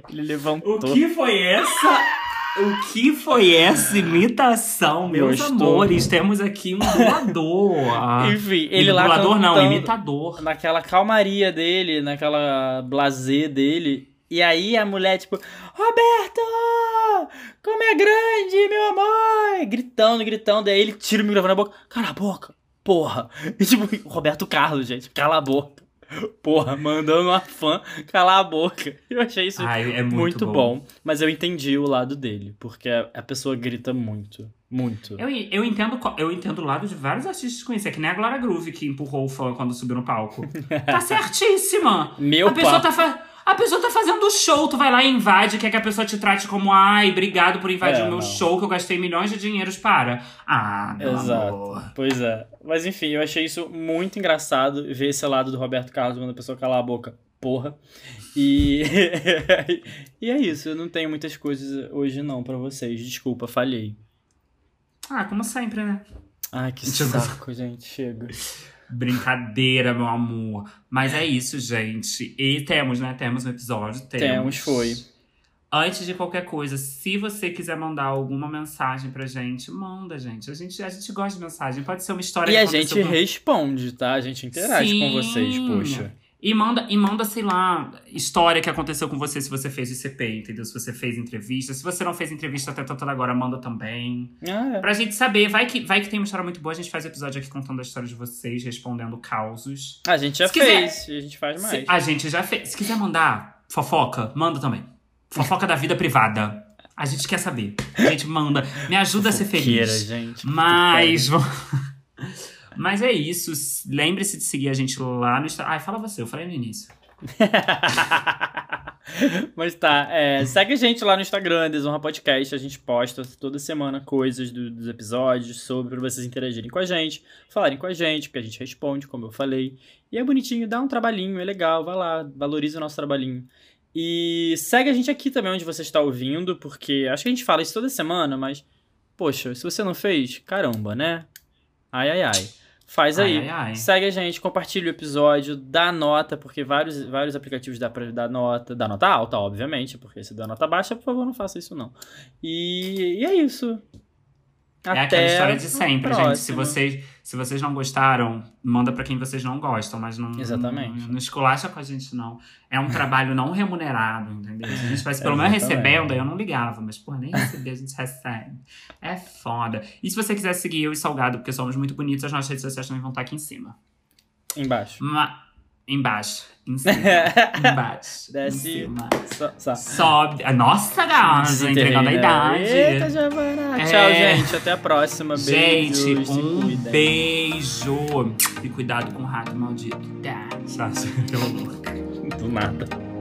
Ele levantou. O que foi essa? O que foi essa imitação, meus Gostou? amores? Temos aqui um dublador. Ah, Enfim, ele lá Dublador não, imitador. naquela calmaria dele, naquela blazer dele. E aí a mulher, tipo, Roberto! Como é grande, meu amor! Gritando, gritando. Aí ele tira o microfone da boca. Cala a boca! Porra! E tipo, Roberto Carlos, gente, cala a boca. Porra, mandando uma fã calar a boca. Eu achei isso Ai, é muito, muito, bom. Mas eu entendi o lado dele, porque a pessoa grita muito. Muito. Eu, eu, entendo, eu entendo o lado de vários artistas conhecidos. É que nem a Glória Groove que empurrou o fã quando subiu no palco. Tá certíssima! Meu a pessoa papo. tá fa- A pessoa tá fazendo show, tu vai lá e invade, quer que a pessoa te trate como ai, obrigado por invadir É, o meu não. show que eu gastei milhões de dinheiros para. Ah, meu Exato. amor. Pois é. Mas enfim, eu achei isso muito engraçado ver esse lado do Roberto Carlos quando a pessoa calar a boca. Porra. E. e é isso. Eu não tenho muitas coisas hoje não pra vocês. Desculpa, falhei. Ah, como sempre, né? Ai, que Deixa eu- saco, gente. Chega. Brincadeira, meu amor. Mas é isso, gente. E temos, né? Temos um episódio. Temos, Temos, foi. Antes de qualquer coisa, se você quiser mandar alguma mensagem pra gente, manda, gente. A gente, a gente gosta de mensagem. Pode ser uma história E a gente com- responde, tá? A gente interage com vocês, Sim. poxa. E manda, e manda, sei lá, história que aconteceu com você se você fez ICP, entendeu? Se você fez entrevista. Se você não fez entrevista até tanto agora, manda também. Ah, é. Pra gente saber, vai que, vai que tem uma história muito boa, a gente faz episódio aqui contando a história de vocês, respondendo causos. A gente já Se fez, a gente faz Se- mais. a gente já fez. Se quiser mandar fofoca, manda também. Fofoca da vida privada. A gente quer saber. A gente manda. Me ajuda a ser feliz. gente. Mas. Mas é isso. Lembre-se de seguir a gente lá no Instagram. Ai, fala você, eu falei no início. Mas tá, é, segue a gente lá no Instagram, Desonra Podcast. A gente posta toda semana coisas do- dos episódios sobre pra vocês interagirem com a gente, falarem com a gente, porque a gente responde, como eu falei. E é bonitinho, dá um trabalhinho, é legal, vai lá, valoriza o nosso trabalhinho. E segue a gente aqui também onde você está ouvindo, porque acho que a gente fala isso toda semana, mas, poxa, se você não fez, caramba, né? Ai, ai, ai. Faz aí. Ai, ai, ai. Segue a gente, compartilha o episódio, dá nota, porque vários, vários aplicativos dá pra dar nota. Dá nota alta, obviamente, porque se dá nota baixa, por favor, não faça isso não. E, e é isso. É Até aquela história de sempre, gente. Se vocês, se vocês não gostaram, manda pra quem vocês não gostam, mas não, Exatamente. não, não esculacha com a gente, não. É um trabalho não remunerado, entendeu? Se a gente tivesse pelo menos recebendo, aí eu não ligava, mas, pô, nem receber a gente recebe. É foda. E se você quiser seguir eu e Salgado, porque somos muito bonitos, as nossas redes sociais também vão estar aqui em cima. Embaixo. Ma- Embaixo. Em cima. Embaixo. Desce. Em cima. Só, só. Sobe. Ah, Nossa, gata, entregando a idade. Eita, Javara. É. Tchau, gente. Até a próxima. Gente, Beijos, se um beijo. E cuidado com o rato maldito. Tá. Sasha, pelo louco. Do nada.